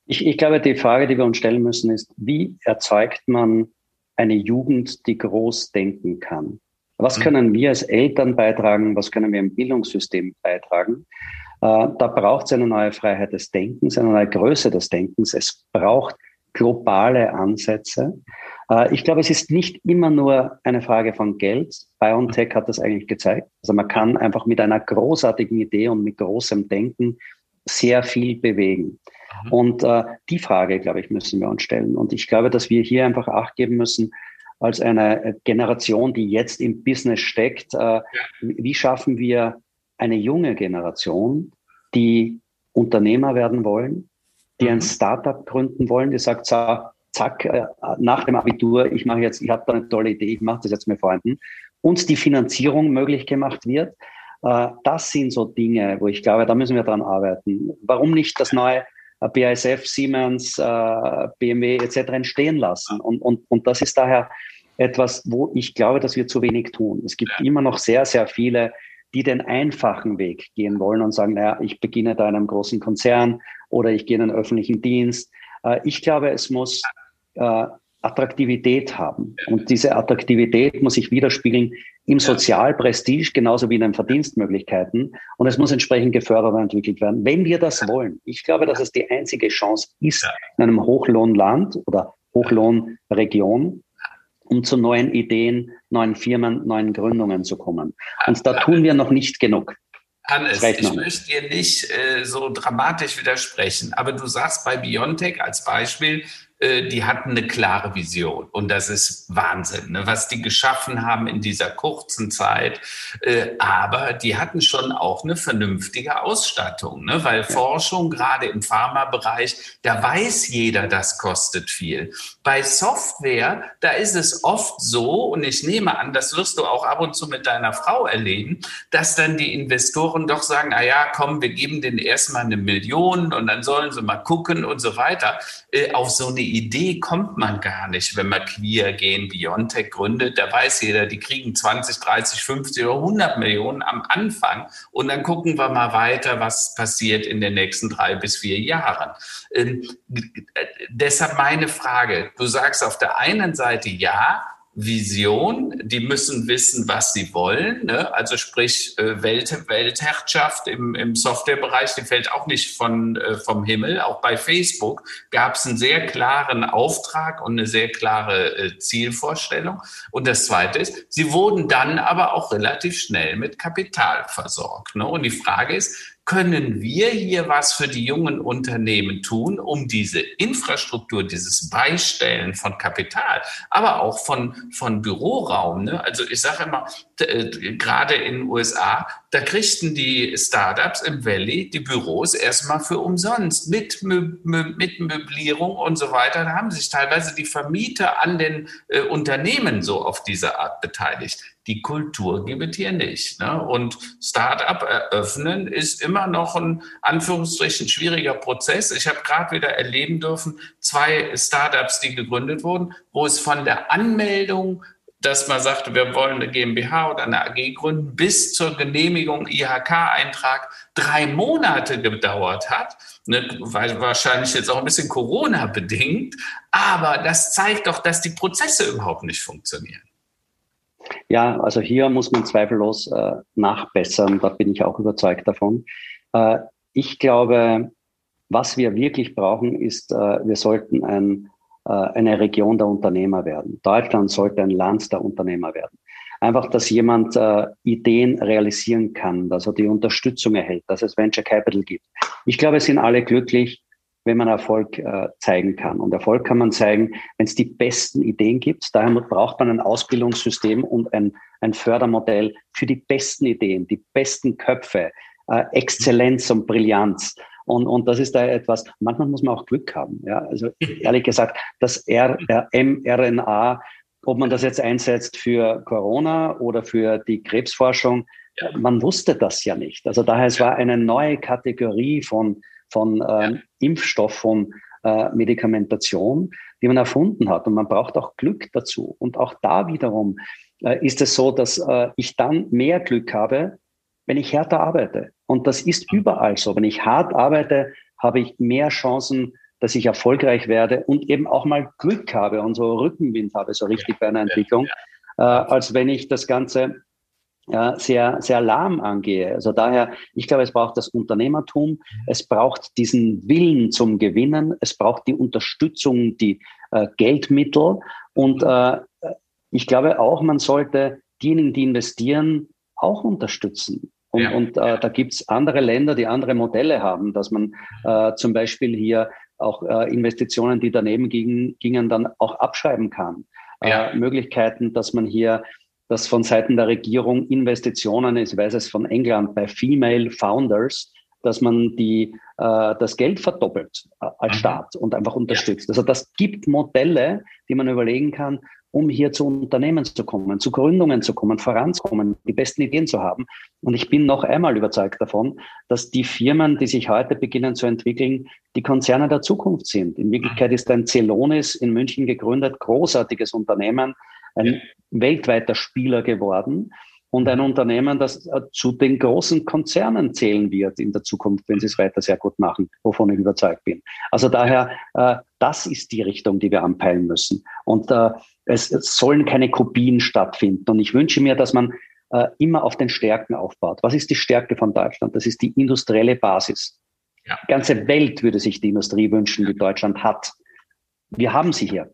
Ich, ich glaube, die Frage, die wir uns stellen müssen, ist, wie erzeugt man eine Jugend, die groß denken kann? Was mhm. können wir als Eltern beitragen? Was können wir im Bildungssystem beitragen? Äh, da braucht es eine neue Freiheit des Denkens, eine neue Größe des Denkens. Es braucht globale Ansätze. Äh, ich glaube, es ist nicht immer nur eine Frage von Geld. BioNTech hat das eigentlich gezeigt. Also man kann einfach mit einer großartigen Idee und mit großem Denken sehr viel bewegen. Mhm. Und äh, die Frage, glaube ich, müssen wir uns stellen. Und ich glaube, dass wir hier einfach Acht geben müssen, als eine Generation, die jetzt im Business steckt, äh, wie schaffen wir eine junge Generation, die Unternehmer werden wollen, die ein mhm. Startup gründen wollen, die sagt, so, zack, äh, nach dem Abitur, ich mache jetzt, ich habe da eine tolle Idee, ich mache das jetzt mit Freunden, uns die Finanzierung möglich gemacht wird. Äh, das sind so Dinge, wo ich glaube, da müssen wir dran arbeiten. Warum nicht das neue äh, BASF, Siemens, BMW etc. entstehen lassen? Und, und, und das ist daher etwas, wo ich glaube, dass wir zu wenig tun. Es gibt immer noch sehr, sehr viele die den einfachen Weg gehen wollen und sagen, naja, ich beginne da in einem großen Konzern oder ich gehe in einen öffentlichen Dienst. Äh, ich glaube, es muss äh, Attraktivität haben. Und diese Attraktivität muss sich widerspiegeln im Sozialprestige genauso wie in den Verdienstmöglichkeiten. Und es muss entsprechend gefördert und entwickelt werden. Wenn wir das wollen, ich glaube, dass es die einzige Chance ist, in einem Hochlohnland oder Hochlohnregion um zu neuen Ideen, neuen Firmen, neuen Gründungen zu kommen. Und da tun wir noch nicht genug. Hannes, ich möchte dir nicht äh, so dramatisch widersprechen, aber du sagst bei Biontech als Beispiel, die hatten eine klare Vision. Und das ist Wahnsinn, ne, was die geschaffen haben in dieser kurzen Zeit. Äh, aber die hatten schon auch eine vernünftige Ausstattung, ne, weil Forschung, gerade im Pharmabereich, da weiß jeder, das kostet viel. Bei Software, da ist es oft so, und ich nehme an, das wirst du auch ab und zu mit deiner Frau erleben, dass dann die Investoren doch sagen, ah ja, komm, wir geben denen erstmal eine Million und dann sollen sie mal gucken und so weiter. Äh, auf so eine Idee kommt man gar nicht, wenn man Queer gehen, Biontech gründet. Da weiß jeder, die kriegen 20, 30, 50 oder 100 Millionen am Anfang. Und dann gucken wir mal weiter, was passiert in den nächsten drei bis vier Jahren. Ähm, deshalb meine Frage. Du sagst auf der einen Seite ja, Vision, die müssen wissen, was sie wollen. Ne? Also sprich äh, Welt, Weltherrschaft im, im Softwarebereich, die fällt auch nicht von, äh, vom Himmel. Auch bei Facebook gab es einen sehr klaren Auftrag und eine sehr klare äh, Zielvorstellung. Und das Zweite ist, sie wurden dann aber auch relativ schnell mit Kapital versorgt. Ne? Und die Frage ist, können wir hier was für die jungen Unternehmen tun, um diese Infrastruktur, dieses Beistellen von Kapital, aber auch von, von Büroraum. Ne? Also ich sage immer, äh, gerade in den USA, da kriegten die Startups im Valley die Büros erstmal für umsonst mit, mit Möblierung und so weiter. Da haben sich teilweise die Vermieter an den äh, Unternehmen so auf diese Art beteiligt. Die Kultur gibt es hier nicht. Ne? Und Start-up eröffnen ist immer noch ein Anführungsstrichen schwieriger Prozess. Ich habe gerade wieder erleben dürfen, zwei Startups, die gegründet wurden, wo es von der Anmeldung dass man sagte, wir wollen eine GmbH oder eine AG gründen, bis zur Genehmigung IHK-Eintrag drei Monate gedauert hat. Ne, wahrscheinlich jetzt auch ein bisschen Corona bedingt. Aber das zeigt doch, dass die Prozesse überhaupt nicht funktionieren. Ja, also hier muss man zweifellos äh, nachbessern. Da bin ich auch überzeugt davon. Äh, ich glaube, was wir wirklich brauchen, ist, äh, wir sollten ein, eine Region der Unternehmer werden. Deutschland sollte ein Land der Unternehmer werden. Einfach, dass jemand äh, Ideen realisieren kann, dass er die Unterstützung erhält, dass es Venture Capital gibt. Ich glaube, es sind alle glücklich, wenn man Erfolg äh, zeigen kann. Und Erfolg kann man zeigen, wenn es die besten Ideen gibt. Daher braucht man ein Ausbildungssystem und ein, ein Fördermodell für die besten Ideen, die besten Köpfe, äh, Exzellenz und Brillanz. Und, und das ist da etwas, manchmal muss man auch Glück haben. Ja? Also ehrlich gesagt, das R, mRNA ob man das jetzt einsetzt für Corona oder für die Krebsforschung, man wusste das ja nicht. Also daher, es war eine neue Kategorie von, von äh, Impfstoff, von äh, Medikamentation, die man erfunden hat. Und man braucht auch Glück dazu. Und auch da wiederum äh, ist es so, dass äh, ich dann mehr Glück habe, wenn ich härter arbeite. Und das ist überall so. Wenn ich hart arbeite, habe ich mehr Chancen, dass ich erfolgreich werde und eben auch mal Glück habe und so Rückenwind habe, so richtig bei einer Entwicklung, äh, als wenn ich das Ganze ja, sehr, sehr lahm angehe. Also daher, ich glaube, es braucht das Unternehmertum, mhm. es braucht diesen Willen zum Gewinnen, es braucht die Unterstützung, die äh, Geldmittel und äh, ich glaube auch, man sollte diejenigen, die investieren, auch unterstützen. Und, ja. und äh, da gibt's andere Länder, die andere Modelle haben, dass man äh, zum Beispiel hier auch äh, Investitionen, die daneben gingen, gingen, dann auch abschreiben kann. Ja. Äh, Möglichkeiten, dass man hier dass von Seiten der Regierung Investitionen, ich weiß es von England, bei Female Founders, dass man die, äh, das Geld verdoppelt äh, als mhm. Staat und einfach unterstützt. Also das gibt Modelle, die man überlegen kann, um hier zu Unternehmen zu kommen, zu Gründungen zu kommen, voranzukommen, die besten Ideen zu haben. Und ich bin noch einmal überzeugt davon, dass die Firmen, die sich heute beginnen zu entwickeln, die Konzerne der Zukunft sind. In Wirklichkeit ist ein Celonis in München gegründet, großartiges Unternehmen, ein weltweiter Spieler geworden und ein Unternehmen, das äh, zu den großen Konzernen zählen wird in der Zukunft, wenn sie es weiter sehr gut machen, wovon ich überzeugt bin. Also daher, äh, das ist die Richtung, die wir anpeilen müssen. Und äh, es, es sollen keine Kopien stattfinden. Und ich wünsche mir, dass man immer auf den Stärken aufbaut. Was ist die Stärke von Deutschland? Das ist die industrielle Basis. Ja. Die ganze Welt würde sich die Industrie wünschen, die Deutschland hat. Wir haben sie hier.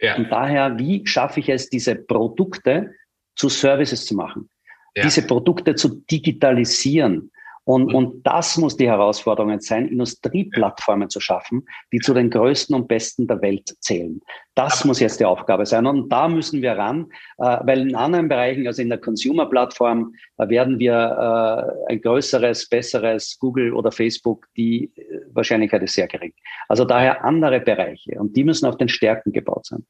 Ja. Und daher, wie schaffe ich es, diese Produkte zu Services zu machen? Ja. Diese Produkte zu digitalisieren. Und, mhm. und das muss die Herausforderung sein, Industrieplattformen zu schaffen, die zu den größten und besten der Welt zählen. Das muss jetzt die Aufgabe sein. Und da müssen wir ran, äh, weil in anderen Bereichen, also in der Consumer-Plattform, äh, werden wir äh, ein größeres, besseres Google oder Facebook, die Wahrscheinlichkeit ist sehr gering. Also daher andere Bereiche und die müssen auf den Stärken gebaut sein.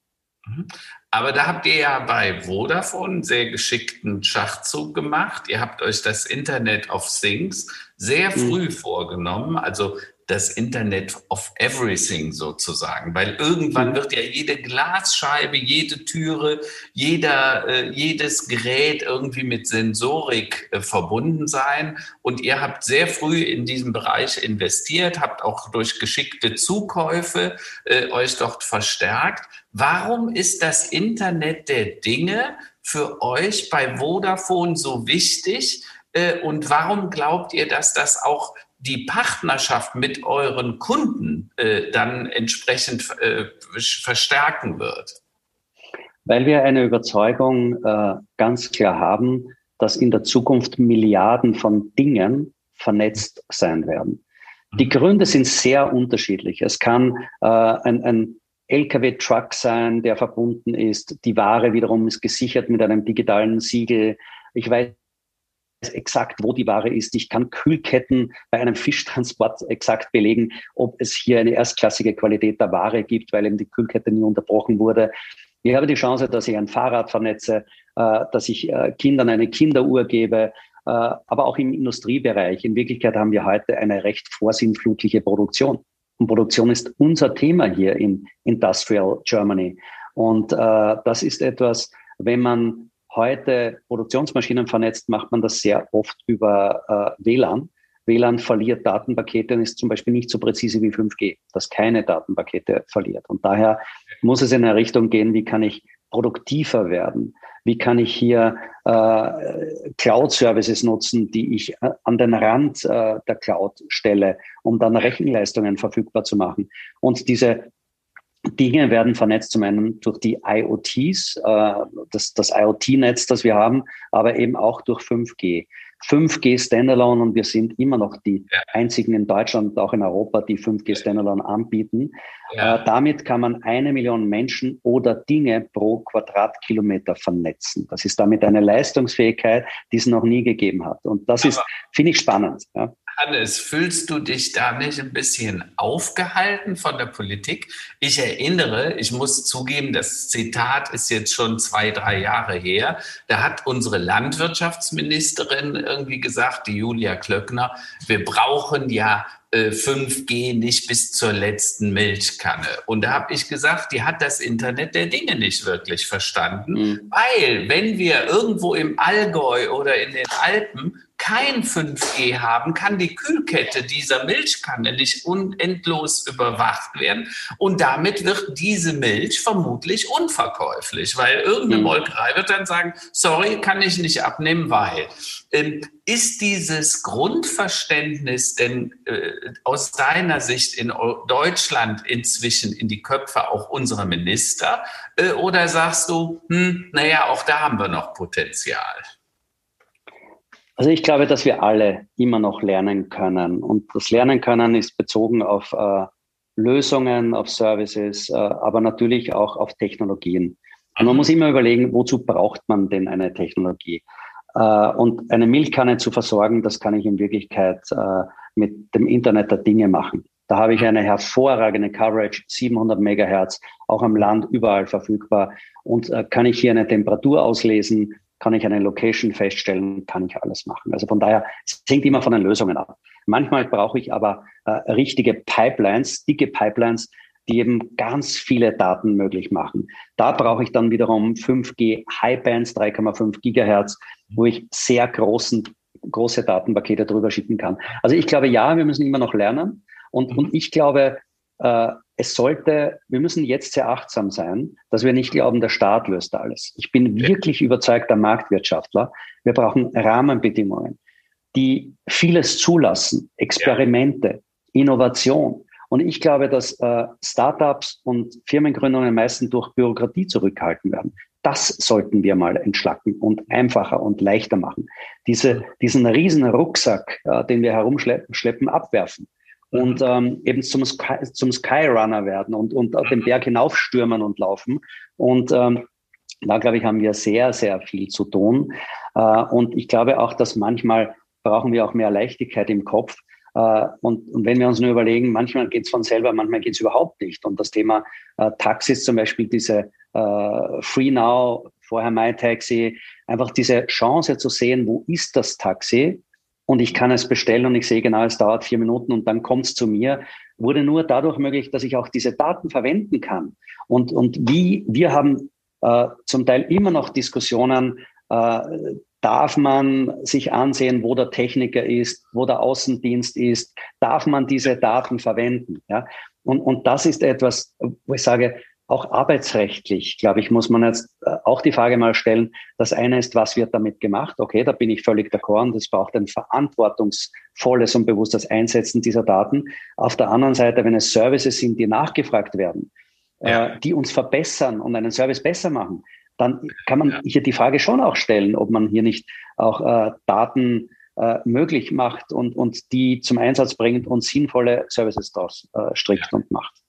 Mhm. Aber da habt ihr ja bei Vodafone einen sehr geschickten Schachzug gemacht. Ihr habt euch das Internet of Things sehr mhm. früh mhm. vorgenommen. Also das Internet of Everything sozusagen, weil irgendwann mhm. wird ja jede Glasscheibe, jede Türe, jeder, äh, jedes Gerät irgendwie mit Sensorik äh, verbunden sein. Und ihr habt sehr früh in diesem Bereich investiert, habt auch durch geschickte Zukäufe äh, euch dort verstärkt. Warum ist das Internet der Dinge für euch bei Vodafone so wichtig? Äh, und warum glaubt ihr, dass das auch die Partnerschaft mit euren Kunden äh, dann entsprechend äh, verstärken wird? Weil wir eine Überzeugung äh, ganz klar haben, dass in der Zukunft Milliarden von Dingen vernetzt sein werden. Die mhm. Gründe sind sehr unterschiedlich. Es kann äh, ein, ein LKW-Truck sein, der verbunden ist. Die Ware wiederum ist gesichert mit einem digitalen Siegel. Ich weiß exakt, wo die Ware ist. Ich kann Kühlketten bei einem Fischtransport exakt belegen, ob es hier eine erstklassige Qualität der Ware gibt, weil eben die Kühlkette nie unterbrochen wurde. Ich habe die Chance, dass ich ein Fahrrad vernetze, äh, dass ich äh, Kindern eine Kinderuhr gebe, äh, aber auch im Industriebereich. In Wirklichkeit haben wir heute eine recht vorsinnflutliche Produktion. Und Produktion ist unser Thema hier in Industrial Germany. Und das ist etwas, wenn man heute Produktionsmaschinen vernetzt, macht man das sehr oft über äh, WLAN. WLAN verliert Datenpakete und ist zum Beispiel nicht so präzise wie 5G, das keine Datenpakete verliert. Und daher muss es in eine Richtung gehen, wie kann ich produktiver werden? Wie kann ich hier äh, Cloud-Services nutzen, die ich äh, an den Rand äh, der Cloud stelle, um dann Rechenleistungen verfügbar zu machen? Und diese Dinge werden vernetzt, zum einen durch die IoTs, äh, das, das IoT-Netz, das wir haben, aber eben auch durch 5G. 5G Standalone und wir sind immer noch die ja. einzigen in Deutschland und auch in Europa, die 5G Standalone anbieten. Ja. Äh, damit kann man eine Million Menschen oder Dinge pro Quadratkilometer vernetzen. Das ist damit eine Leistungsfähigkeit, die es noch nie gegeben hat. Und das Aber ist, finde ich, spannend. Ja. Hannes, fühlst du dich da nicht ein bisschen aufgehalten von der Politik? Ich erinnere, ich muss zugeben, das Zitat ist jetzt schon zwei, drei Jahre her. Da hat unsere Landwirtschaftsministerin irgendwie gesagt, die Julia Klöckner, wir brauchen ja 5G äh, nicht bis zur letzten Milchkanne. Und da habe ich gesagt, die hat das Internet der Dinge nicht wirklich verstanden, mhm. weil wenn wir irgendwo im Allgäu oder in den Alpen kein 5G haben, kann die Kühlkette dieser Milchkanne nicht unendlos überwacht werden. Und damit wird diese Milch vermutlich unverkäuflich, weil irgendeine mhm. Molkerei wird dann sagen, sorry, kann ich nicht abnehmen, weil. Ähm, ist dieses Grundverständnis denn äh, aus deiner Sicht in Deutschland inzwischen in die Köpfe auch unserer Minister? Äh, oder sagst du, hm, naja, auch da haben wir noch Potenzial? Also ich glaube, dass wir alle immer noch lernen können. Und das Lernen können ist bezogen auf äh, Lösungen, auf Services, äh, aber natürlich auch auf Technologien. Und man muss immer überlegen, wozu braucht man denn eine Technologie? Äh, und eine Milchkanne zu versorgen, das kann ich in Wirklichkeit äh, mit dem Internet der Dinge machen. Da habe ich eine hervorragende Coverage, 700 Megahertz, auch am Land überall verfügbar. Und äh, kann ich hier eine Temperatur auslesen, kann ich eine Location feststellen, kann ich alles machen. Also von daher, es hängt immer von den Lösungen ab. Manchmal brauche ich aber äh, richtige Pipelines, dicke Pipelines, die eben ganz viele Daten möglich machen. Da brauche ich dann wiederum 5G Highbands, 3,5 Gigahertz, wo ich sehr großen, große Datenpakete drüber schicken kann. Also ich glaube, ja, wir müssen immer noch lernen. Und, und ich glaube, es sollte, wir müssen jetzt sehr achtsam sein, dass wir nicht glauben, der Staat löst alles. Ich bin wirklich überzeugter Marktwirtschaftler. Wir brauchen Rahmenbedingungen, die vieles zulassen, Experimente, Innovation. Und ich glaube, dass äh, Startups und Firmengründungen meistens durch Bürokratie zurückhalten werden. Das sollten wir mal entschlacken und einfacher und leichter machen. Diese, diesen riesen Rucksack, äh, den wir herumschleppen, abwerfen und mhm. ähm, eben zum, Sky, zum Skyrunner werden und, und mhm. den Berg hinaufstürmen und laufen. Und ähm, da, glaube ich, haben wir sehr, sehr viel zu tun. Äh, und ich glaube auch, dass manchmal brauchen wir auch mehr Leichtigkeit im Kopf. Äh, und, und wenn wir uns nur überlegen, manchmal geht es von selber, manchmal geht es überhaupt nicht. Und das Thema äh, Taxis zum Beispiel, diese äh, Free Now, vorher My Taxi, einfach diese Chance zu sehen, wo ist das Taxi? Und ich kann es bestellen und ich sehe genau, es dauert vier Minuten und dann kommt es zu mir, wurde nur dadurch möglich, dass ich auch diese Daten verwenden kann. Und, und wie, wir haben äh, zum Teil immer noch Diskussionen, äh, darf man sich ansehen, wo der Techniker ist, wo der Außendienst ist, darf man diese Daten verwenden. Ja? Und, und das ist etwas, wo ich sage, auch arbeitsrechtlich, glaube ich, muss man jetzt äh, auch die Frage mal stellen. Das eine ist, was wird damit gemacht? Okay, da bin ich völlig d'accord. Und es braucht ein verantwortungsvolles und bewusstes Einsetzen dieser Daten. Auf der anderen Seite, wenn es Services sind, die nachgefragt werden, äh, ja. die uns verbessern und einen Service besser machen, dann kann man ja. hier die Frage schon auch stellen, ob man hier nicht auch äh, Daten äh, möglich macht und, und die zum Einsatz bringt und sinnvolle Services daraus äh, strickt ja. und macht.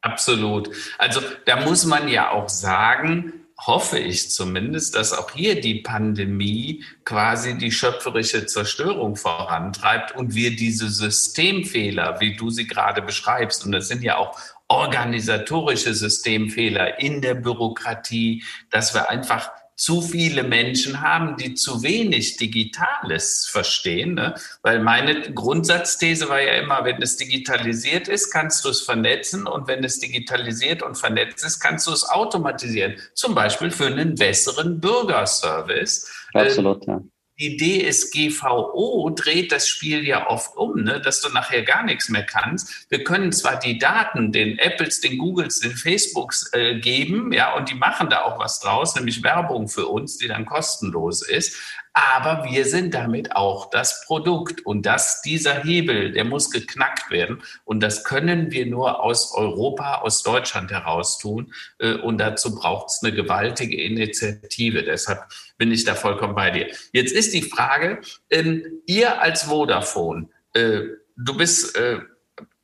Absolut. Also da muss man ja auch sagen, hoffe ich zumindest, dass auch hier die Pandemie quasi die schöpferische Zerstörung vorantreibt und wir diese Systemfehler, wie du sie gerade beschreibst, und das sind ja auch organisatorische Systemfehler in der Bürokratie, dass wir einfach zu viele Menschen haben, die zu wenig Digitales verstehen. Ne? Weil meine Grundsatzthese war ja immer, wenn es digitalisiert ist, kannst du es vernetzen und wenn es digitalisiert und vernetzt ist, kannst du es automatisieren. Zum Beispiel für einen besseren Bürgerservice. Absolut, ja die DSGVO dreht das Spiel ja oft um, ne, dass du nachher gar nichts mehr kannst. Wir können zwar die Daten den Apples, den Googles, den Facebooks äh, geben, ja, und die machen da auch was draus, nämlich Werbung für uns, die dann kostenlos ist. Aber wir sind damit auch das Produkt. Und das, dieser Hebel, der muss geknackt werden. Und das können wir nur aus Europa, aus Deutschland heraus tun. Äh, und dazu braucht es eine gewaltige Initiative. Deshalb bin ich da vollkommen bei dir. Jetzt ist die Frage, ähm, ihr als Vodafone, äh, du bist äh,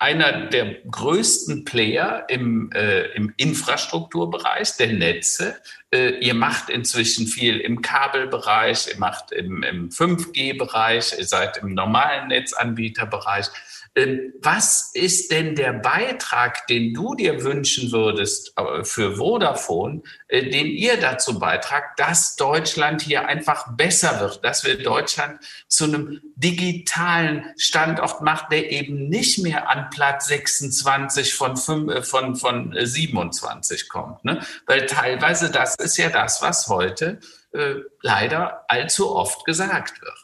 einer der größten Player im, äh, im Infrastrukturbereich der Netze. Äh, ihr macht inzwischen viel im Kabelbereich, ihr macht im, im 5G-Bereich, ihr seid im normalen Netzanbieterbereich. Ähm, was ist denn der Beitrag, den du dir wünschen würdest äh, für Vodafone, äh, den ihr dazu beitragt, dass Deutschland hier einfach besser wird, dass wir Deutschland zu einem digitalen Standort macht, der eben nicht mehr an Platz 26 von, 5, äh, von, von 27 kommt. Ne? Weil teilweise das ist ja das, was heute äh, leider allzu oft gesagt wird.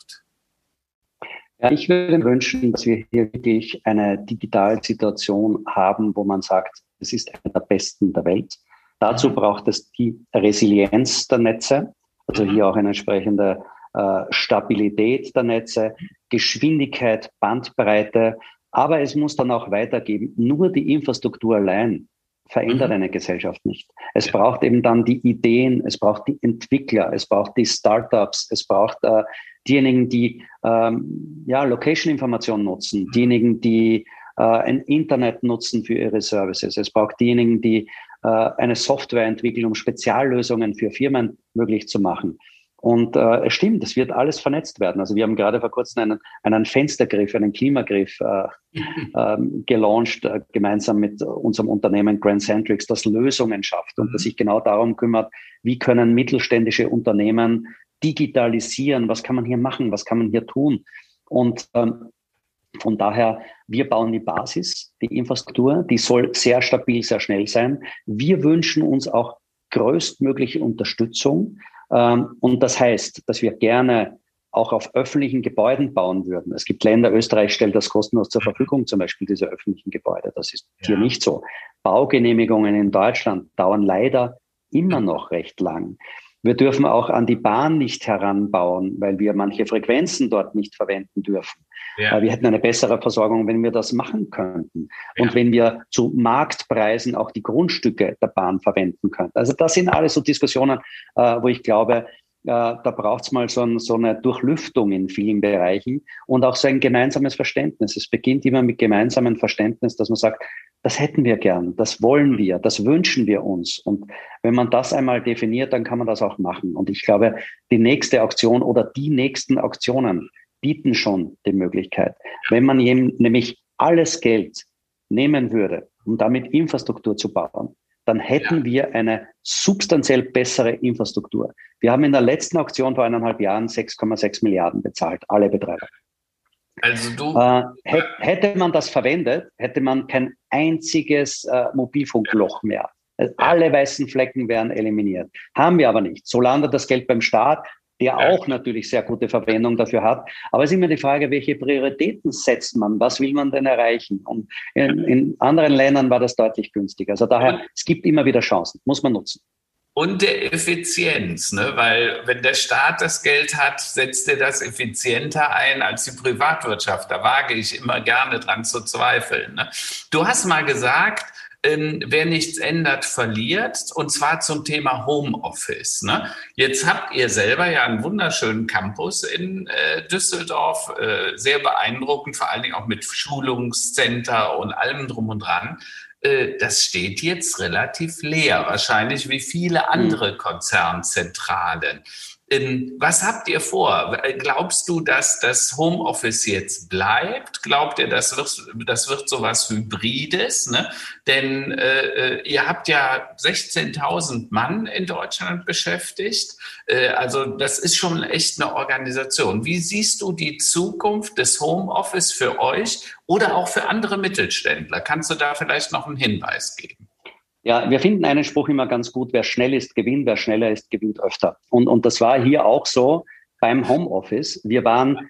Ja, ich würde mir wünschen, dass wir hier wirklich eine Digitalsituation haben, wo man sagt, es ist eine der besten der Welt. Dazu braucht es die Resilienz der Netze, also hier auch eine entsprechende äh, Stabilität der Netze, Geschwindigkeit, Bandbreite, aber es muss dann auch weitergeben. Nur die Infrastruktur allein verändert mhm. eine Gesellschaft nicht. Es braucht eben dann die Ideen, es braucht die Entwickler, es braucht die Startups, es braucht äh, diejenigen, die ähm, ja, Location-Informationen nutzen, mhm. diejenigen, die äh, ein Internet nutzen für ihre Services. Es braucht diejenigen, die äh, eine Software entwickeln, um Speziallösungen für Firmen möglich zu machen. Und äh, es stimmt, es wird alles vernetzt werden. Also wir haben gerade vor kurzem einen, einen Fenstergriff, einen Klimagriff äh, ähm, gelauncht, äh, gemeinsam mit unserem Unternehmen Grand Centrics, das Lösungen schafft und das mhm. sich genau darum kümmert, wie können mittelständische Unternehmen digitalisieren, was kann man hier machen, was kann man hier tun. Und ähm, von daher, wir bauen die Basis, die Infrastruktur, die soll sehr stabil, sehr schnell sein. Wir wünschen uns auch größtmögliche Unterstützung. Ähm, und das heißt, dass wir gerne auch auf öffentlichen Gebäuden bauen würden. Es gibt Länder, Österreich stellt das kostenlos zur Verfügung, zum Beispiel diese öffentlichen Gebäude. Das ist ja. hier nicht so. Baugenehmigungen in Deutschland dauern leider immer noch recht lang. Wir dürfen auch an die Bahn nicht heranbauen, weil wir manche Frequenzen dort nicht verwenden dürfen. Ja. Wir hätten eine bessere Versorgung, wenn wir das machen könnten. Ja. Und wenn wir zu Marktpreisen auch die Grundstücke der Bahn verwenden könnten. Also das sind alles so Diskussionen, äh, wo ich glaube, da braucht es mal so, ein, so, eine Durchlüftung in vielen Bereichen und auch so ein gemeinsames Verständnis. Es beginnt immer mit gemeinsamem Verständnis, dass man sagt, das hätten wir gern, das wollen wir, das wünschen wir uns. Und wenn man das einmal definiert, dann kann man das auch machen. Und ich glaube, die nächste Auktion oder die nächsten Auktionen bieten schon die Möglichkeit. Wenn man nämlich alles Geld nehmen würde, um damit Infrastruktur zu bauen, dann hätten ja. wir eine substanziell bessere Infrastruktur. Wir haben in der letzten Auktion vor eineinhalb Jahren 6,6 Milliarden bezahlt, alle Betreiber. Also du. Äh, hätte man das verwendet, hätte man kein einziges äh, Mobilfunkloch mehr. Also alle weißen Flecken wären eliminiert. Haben wir aber nicht. So landet das Geld beim Staat der auch natürlich sehr gute Verwendung dafür hat. Aber es ist immer die Frage, welche Prioritäten setzt man? Was will man denn erreichen? Und in, in anderen Ländern war das deutlich günstiger. Also daher, es gibt immer wieder Chancen, muss man nutzen und der Effizienz, ne? weil wenn der Staat das Geld hat, setzt er das effizienter ein als die Privatwirtschaft. Da wage ich immer gerne dran zu zweifeln. Ne? Du hast mal gesagt, ähm, wer nichts ändert, verliert. Und zwar zum Thema Homeoffice. Ne? Jetzt habt ihr selber ja einen wunderschönen Campus in äh, Düsseldorf, äh, sehr beeindruckend, vor allen Dingen auch mit Schulungscenter und allem drum und dran. Äh, das steht jetzt relativ leer, wahrscheinlich wie viele hm. andere Konzernzentralen. Was habt ihr vor? Glaubst du, dass das Homeoffice jetzt bleibt? Glaubt ihr, das wird, das wird so was Hybrides? Ne? Denn äh, äh ihr habt ja 16.000 Mann in Deutschland beschäftigt. Äh, also das ist schon echt eine Organisation. Wie siehst du die Zukunft des Homeoffice für euch oder auch für andere Mittelständler? Kannst du da vielleicht noch einen Hinweis geben? Ja, wir finden einen Spruch immer ganz gut, wer schnell ist, gewinnt, wer schneller ist, gewinnt öfter. Und, und das war hier auch so beim Homeoffice. Wir waren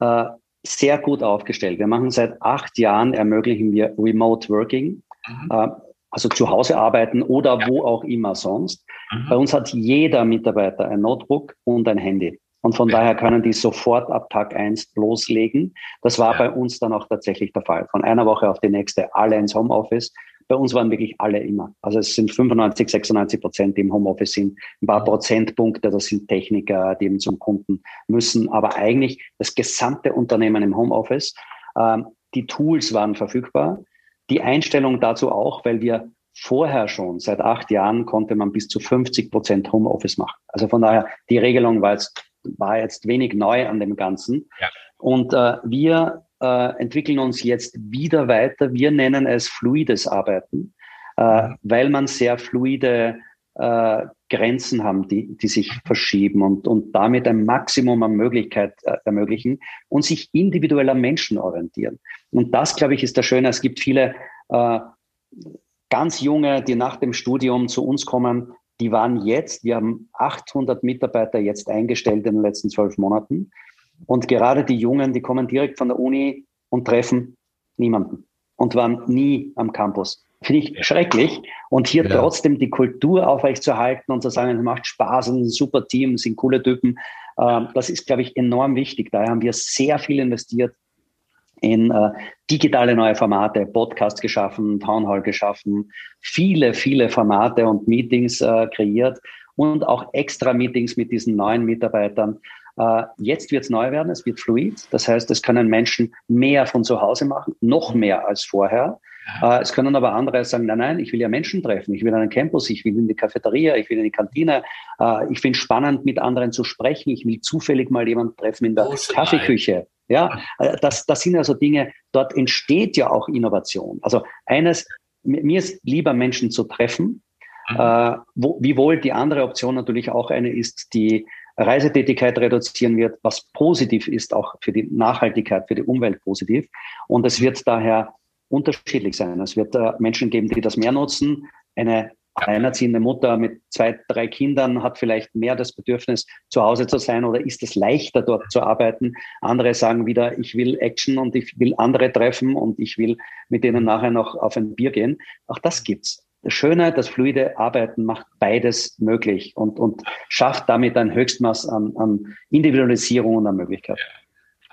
äh, sehr gut aufgestellt. Wir machen seit acht Jahren, ermöglichen wir Remote Working, mhm. äh, also zu Hause arbeiten oder ja. wo auch immer sonst. Mhm. Bei uns hat jeder Mitarbeiter ein Notebook und ein Handy. Und von ja. daher können die sofort ab Tag eins loslegen. Das war ja. bei uns dann auch tatsächlich der Fall. Von einer Woche auf die nächste alle ins Homeoffice. Bei uns waren wirklich alle immer. Also es sind 95, 96 Prozent, die im Homeoffice sind. Ein paar Prozentpunkte, das sind Techniker, die eben zum Kunden müssen. Aber eigentlich das gesamte Unternehmen im Homeoffice. Ähm, die Tools waren verfügbar. die Einstellung dazu auch, weil wir vorher schon, seit acht Jahren, konnte man bis zu 50 Prozent Homeoffice machen. Also von daher, die Regelung war jetzt, war jetzt wenig neu an dem Ganzen. Ja. Und äh, wir äh, entwickeln uns jetzt wieder weiter. Wir nennen es fluides Arbeiten, äh, mhm. weil man sehr fluide äh, Grenzen haben, die, die sich verschieben und, und damit ein Maximum an Möglichkeit äh, ermöglichen und sich individuell am Menschen orientieren. Und das, glaube ich, ist das Schöne. Es gibt viele äh, ganz junge, die nach dem Studium zu uns kommen, die waren jetzt, wir haben 800 Mitarbeiter jetzt eingestellt in den letzten zwölf Monaten. Und gerade die Jungen, die kommen direkt von der Uni und treffen niemanden und waren nie am Campus. Finde ich schrecklich. Und hier ja. trotzdem die Kultur aufrechtzuerhalten und zu sagen, es macht Spaß, ein super Team, sind coole Typen. Ähm, das ist, glaube ich, enorm wichtig. Daher haben wir sehr viel investiert in äh, digitale neue Formate, Podcast geschaffen, Townhall geschaffen, viele, viele Formate und Meetings äh, kreiert und auch extra Meetings mit diesen neuen Mitarbeitern. Äh, jetzt wird es neu werden, es wird fluid. Das heißt, es können Menschen mehr von zu Hause machen, noch mehr als vorher. Ja. Äh, es können aber andere sagen, nein, nein, ich will ja Menschen treffen, ich will den Campus, ich will in die Cafeteria, ich will in die Kantine. Äh, ich finde es spannend, mit anderen zu sprechen. Ich will zufällig mal jemanden treffen in der oh, Kaffeeküche. Ja, das, das sind also Dinge, dort entsteht ja auch Innovation. Also eines, mir ist lieber Menschen zu treffen, mhm. äh, wo, wiewohl die andere Option natürlich auch eine ist, die Reisetätigkeit reduzieren wird, was positiv ist, auch für die Nachhaltigkeit, für die Umwelt positiv. Und es wird daher unterschiedlich sein. Es wird äh, Menschen geben, die das mehr nutzen. Eine alleinerziehende Mutter mit zwei, drei Kindern hat vielleicht mehr das Bedürfnis, zu Hause zu sein oder ist es leichter, dort zu arbeiten. Andere sagen wieder, ich will Action und ich will andere treffen und ich will mit denen nachher noch auf ein Bier gehen. Auch das gibt's. Schöne, das fluide Arbeiten macht beides möglich und, und schafft damit ein Höchstmaß an, an Individualisierung und an Möglichkeiten.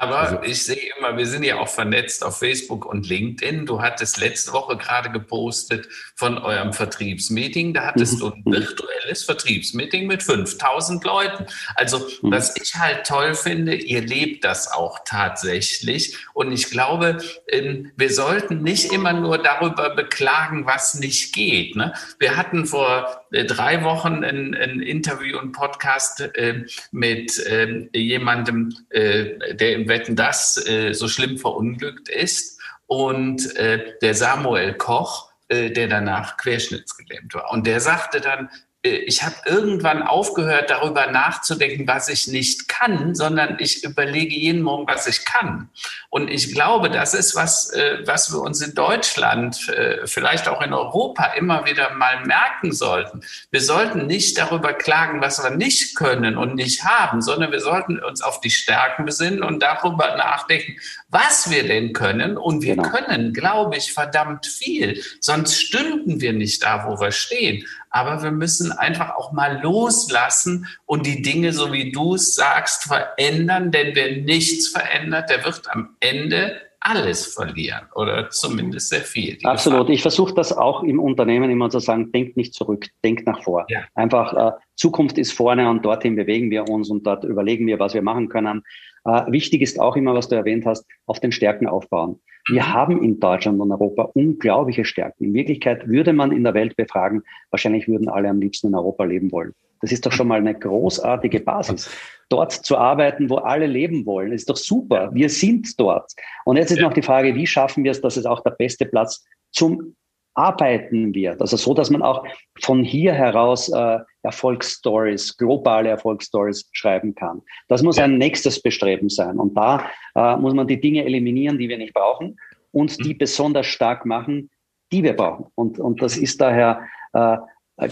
Aber also, ich sehe immer, wir sind ja auch vernetzt auf Facebook und LinkedIn. Du hattest letzte Woche gerade gepostet von eurem Vertriebsmeeting. Da hattest du ein mhm. virtuelles Vertriebsmeeting mit 5000 Leuten. Also, mhm. was ich halt toll finde, ihr lebt das auch tatsächlich. Und ich glaube, ähm, wir sollten nicht immer nur darüber beklagen, was nicht geht. Ne? Wir hatten vor drei Wochen ein, ein Interview und Podcast äh, mit ähm, jemandem, äh, der im Wetten das äh, so schlimm verunglückt ist und äh, der Samuel Koch, äh, der danach querschnittsgelähmt war. Und der sagte dann, äh, ich habe irgendwann aufgehört, darüber nachzudenken, was ich nicht kann, sondern ich überlege jeden Morgen, was ich kann. Und ich glaube, das ist was, äh, was wir uns in Deutschland, äh, vielleicht auch in Europa immer wieder mal merken sollten. Wir sollten nicht darüber klagen, was wir nicht können und nicht haben, sondern wir sollten uns auf die Stärken besinnen und darüber nachdenken, was wir denn können. Und wir genau. können, glaube ich, verdammt viel. Sonst stünden wir nicht da, wo wir stehen. Aber wir müssen einfach auch mal loslassen und die Dinge, so wie du es sagst, verändern. Denn wer nichts verändert, der wird am Ende alles verlieren oder zumindest sehr viel. Absolut. Gefahr. Ich versuche das auch im Unternehmen immer zu sagen, denkt nicht zurück, denkt nach vor. Ja. Einfach, äh, Zukunft ist vorne und dorthin bewegen wir uns und dort überlegen wir, was wir machen können. Äh, wichtig ist auch immer, was du erwähnt hast, auf den Stärken aufbauen. Wir mhm. haben in Deutschland und Europa unglaubliche Stärken. In Wirklichkeit würde man in der Welt befragen, wahrscheinlich würden alle am liebsten in Europa leben wollen. Das ist doch schon mal eine großartige Basis. Dort zu arbeiten, wo alle leben wollen, ist doch super. Wir sind dort. Und jetzt ist noch die Frage, wie schaffen wir es, dass es auch der beste Platz zum arbeiten wird. Also so, dass man auch von hier heraus äh, Erfolgsstories, globale Erfolgsstories schreiben kann. Das muss ein nächstes Bestreben sein. Und da äh, muss man die Dinge eliminieren, die wir nicht brauchen und die mhm. besonders stark machen, die wir brauchen. Und, und das ist daher, äh,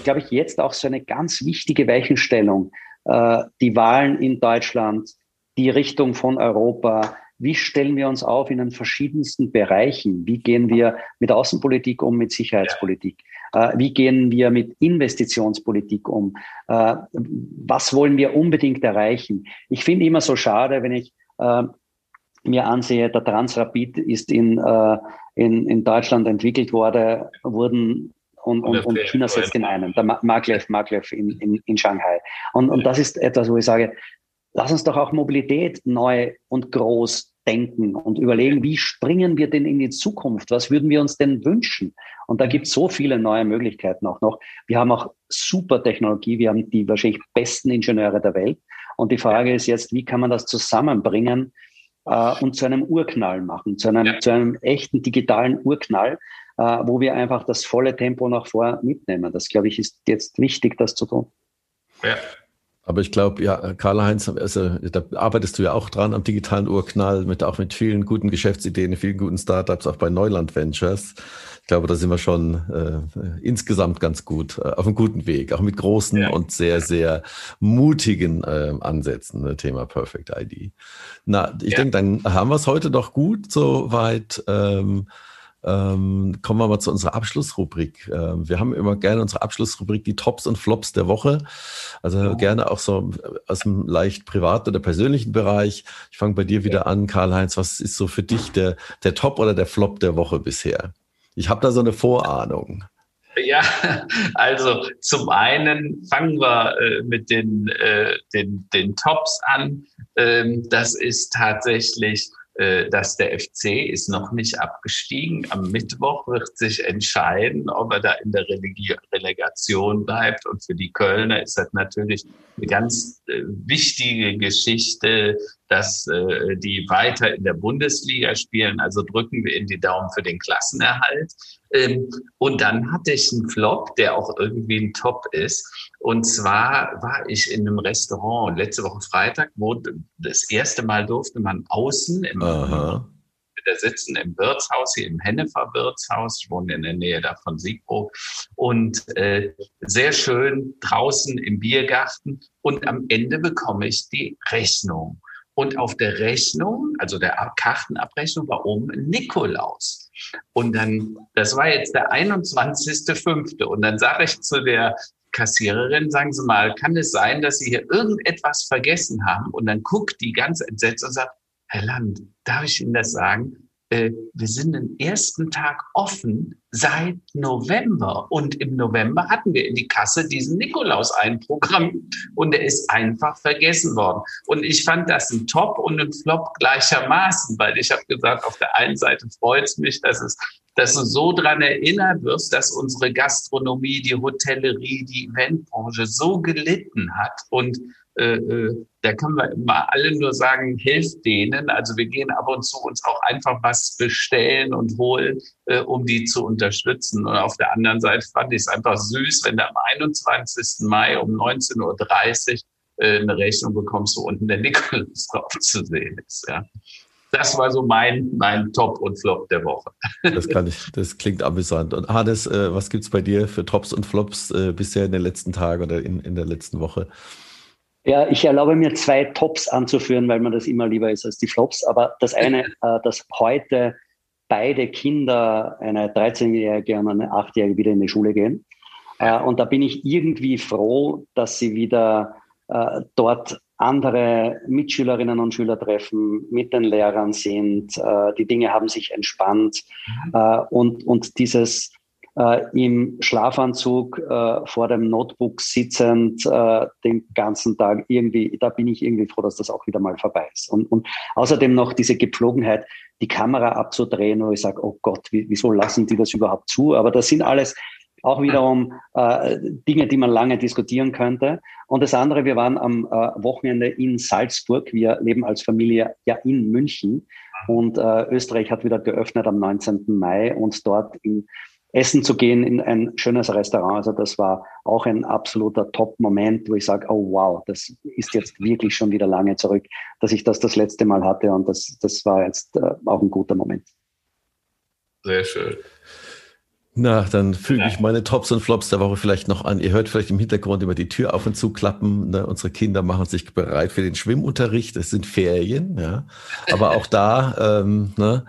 glaube ich, jetzt auch so eine ganz wichtige Weichenstellung. Äh, die Wahlen in Deutschland, die Richtung von Europa, wie stellen wir uns auf in den verschiedensten Bereichen? Wie gehen wir mit Außenpolitik um, mit Sicherheitspolitik? Äh, wie gehen wir mit Investitionspolitik um? Äh, was wollen wir unbedingt erreichen? Ich finde immer so schade, wenn ich äh, mir ansehe, der Transrapid ist in, äh, in, in Deutschland entwickelt worden, wurden und, und, und China setzt in einen, der Maglev, Maglev in, in, in Shanghai. Und, und das ist etwas, wo ich sage, lass uns doch auch Mobilität neu und groß denken und überlegen, wie springen wir denn in die Zukunft? Was würden wir uns denn wünschen? Und da gibt es so viele neue Möglichkeiten auch noch. Wir haben auch super Technologie. Wir haben die wahrscheinlich besten Ingenieure der Welt. Und die Frage ist jetzt, wie kann man das zusammenbringen äh, und zu einem Urknall machen, zu einem, ja. zu einem echten digitalen Urknall, äh, wo wir einfach das volle Tempo nach vor mitnehmen. Das, glaube ich, ist jetzt wichtig, das zu tun. Ja, aber ich glaube, ja, Karl-Heinz, also, da arbeitest du ja auch dran am digitalen Urknall, mit, auch mit vielen guten Geschäftsideen, vielen guten Startups, auch bei Neuland Ventures. Ich glaube, da sind wir schon äh, insgesamt ganz gut äh, auf einem guten Weg, auch mit großen ja. und sehr, sehr mutigen äh, Ansätzen, ne, Thema Perfect ID. Na, ich ja. denke, dann haben wir es heute doch gut soweit. Ähm, ähm, kommen wir mal zu unserer Abschlussrubrik. Ähm, wir haben immer gerne unsere Abschlussrubrik, die Tops und Flops der Woche. Also ja. gerne auch so aus dem leicht privaten oder persönlichen Bereich. Ich fange bei dir wieder ja. an, Karl-Heinz. Was ist so für dich der, der Top oder der Flop der Woche bisher? Ich habe da so eine Vorahnung. Ja, also zum einen fangen wir äh, mit den, äh, den, den Tops an. Ähm, das ist tatsächlich dass der FC ist noch nicht abgestiegen. Am Mittwoch wird sich entscheiden, ob er da in der Relegation bleibt. Und für die Kölner ist das natürlich eine ganz äh, wichtige Geschichte, dass äh, die weiter in der Bundesliga spielen. Also drücken wir in die Daumen für den Klassenerhalt. Ähm, und dann hatte ich einen Flop, der auch irgendwie ein Top ist. Und zwar war ich in einem Restaurant letzte Woche Freitag, wo das erste Mal durfte man außen im Aha. Da sitzen im Wirtshaus, hier im Hennefer Wirtshaus. Ich wohne in der Nähe da von Siegburg. Und äh, sehr schön draußen im Biergarten. Und am Ende bekomme ich die Rechnung. Und auf der Rechnung, also der Kartenabrechnung, war oben Nikolaus. Und dann, das war jetzt der 21.05. Und dann sage ich zu der Kassiererin, sagen Sie mal, kann es sein, dass Sie hier irgendetwas vergessen haben? Und dann guckt die ganz entsetzt und sagt, Herr Land, darf ich Ihnen das sagen? Äh, wir sind den ersten Tag offen seit November. Und im November hatten wir in die Kasse diesen Nikolaus einprogrammiert und er ist einfach vergessen worden. Und ich fand das ein Top und ein Flop gleichermaßen, weil ich habe gesagt, auf der einen Seite freut es mich, dass es dass du so dran erinnert wirst, dass unsere Gastronomie, die Hotellerie, die Eventbranche so gelitten hat und äh, äh, da können wir immer alle nur sagen, hilft denen. Also wir gehen ab und zu uns auch einfach was bestellen und holen, äh, um die zu unterstützen. Und auf der anderen Seite fand ich es einfach süß, wenn du am 21. Mai um 19.30 Uhr äh, eine Rechnung bekommst, wo unten der Nikolaus drauf zu sehen ist. Ja. Das war so mein, mein Top und Flop der Woche. Das kann ich, das klingt amüsant. Und Hannes, äh, was gibt's bei dir für Tops und Flops äh, bisher in den letzten Tagen oder in, in der letzten Woche? Ja, ich erlaube mir zwei Tops anzuführen, weil mir das immer lieber ist als die Flops. Aber das eine, äh, dass heute beide Kinder, eine 13-Jährige und eine 8-Jährige, wieder in die Schule gehen. Äh, und da bin ich irgendwie froh, dass sie wieder äh, dort andere Mitschülerinnen und Schüler treffen, mit den Lehrern sind. Äh, die Dinge haben sich entspannt. Mhm. Äh, und, und dieses äh, im Schlafanzug äh, vor dem Notebook sitzend äh, den ganzen Tag irgendwie, da bin ich irgendwie froh, dass das auch wieder mal vorbei ist. Und, und außerdem noch diese Gepflogenheit, die Kamera abzudrehen, wo ich sage, oh Gott, wieso lassen die das überhaupt zu? Aber das sind alles auch wiederum äh, Dinge, die man lange diskutieren könnte. Und das andere, wir waren am äh, Wochenende in Salzburg. Wir leben als Familie ja in München. Und äh, Österreich hat wieder geöffnet am 19. Mai und dort in essen zu gehen in ein schönes Restaurant. Also das war auch ein absoluter Top-Moment, wo ich sage, oh wow, das ist jetzt wirklich schon wieder lange zurück, dass ich das das letzte Mal hatte und das, das war jetzt äh, auch ein guter Moment. Sehr schön. Na, dann füge ich meine Tops und Flops der Woche vielleicht noch an. Ihr hört vielleicht im Hintergrund immer die Tür auf und zu klappen. Ne? Unsere Kinder machen sich bereit für den Schwimmunterricht. Es sind Ferien, ja. Aber auch da ähm, ne,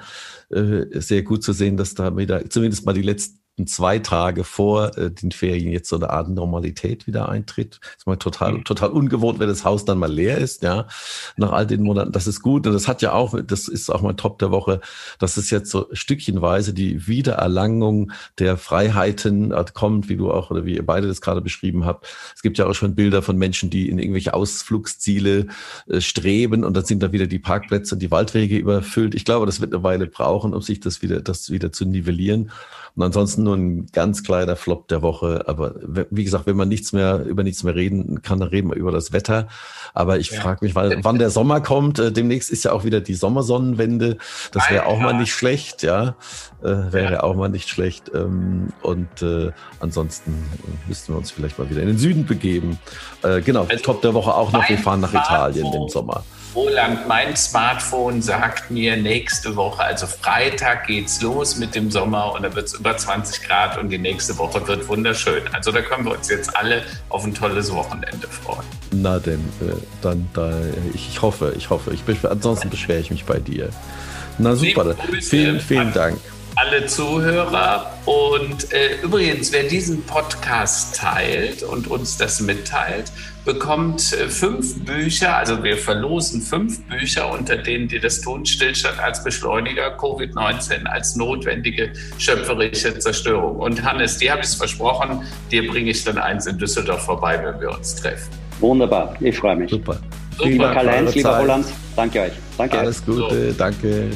äh, sehr gut zu sehen, dass da wieder zumindest mal die letzten zwei Tage vor äh, den Ferien jetzt so eine Art Normalität wieder eintritt. Das ist mal total, mhm. total ungewohnt, wenn das Haus dann mal leer ist, ja, nach all den Monaten. Das ist gut. Und das hat ja auch, das ist auch mein Top der Woche, dass es jetzt so stückchenweise die Wiedererlangung der Freiheiten äh, kommt, wie du auch oder wie ihr beide das gerade beschrieben habt. Es gibt ja auch schon Bilder von Menschen, die in irgendwelche Ausflugsziele äh, streben und dann sind da wieder die Parkplätze und die Waldwege überfüllt. Ich glaube, das wird eine Weile brauchen, um sich das wieder, das wieder zu nivellieren. Und ansonsten nur ein ganz kleiner Flop der Woche. Aber wie gesagt, wenn man nichts mehr über nichts mehr reden kann, dann reden wir über das Wetter. Aber ich ja. frage mich, weil, wann der Sommer kommt. Äh, demnächst ist ja auch wieder die Sommersonnenwende. Das wäre auch mal nicht schlecht, ja. Äh, wäre ja. auch mal nicht schlecht. Ähm, und äh, ansonsten müssten wir uns vielleicht mal wieder in den Süden begeben. Äh, genau, also, Top der Woche auch noch. Wir fahren nach Italien im Sommer. Roland, mein Smartphone sagt mir nächste Woche, also Freitag geht's los mit dem Sommer und da wird es über 20 Grad und die nächste Woche wird wunderschön. Also da können wir uns jetzt alle auf ein tolles Wochenende freuen. Na denn, äh, dann da, ich, ich hoffe, ich hoffe. Ich, ansonsten beschwere ich mich bei dir. Na super, vielen, vielen Dank alle Zuhörer. Und äh, übrigens, wer diesen Podcast teilt und uns das mitteilt, bekommt äh, fünf Bücher, also wir verlosen fünf Bücher, unter denen dir das tun, Stillstand als Beschleuniger, Covid-19 als notwendige schöpferische Zerstörung. Und Hannes, dir habe ich es versprochen, dir bringe ich dann eins in Düsseldorf vorbei, wenn wir uns treffen. Wunderbar, ich freue mich. Super. Super. Lieber Karl-Heinz, lieber Roland, danke euch. Danke. Alles Gute, so. danke.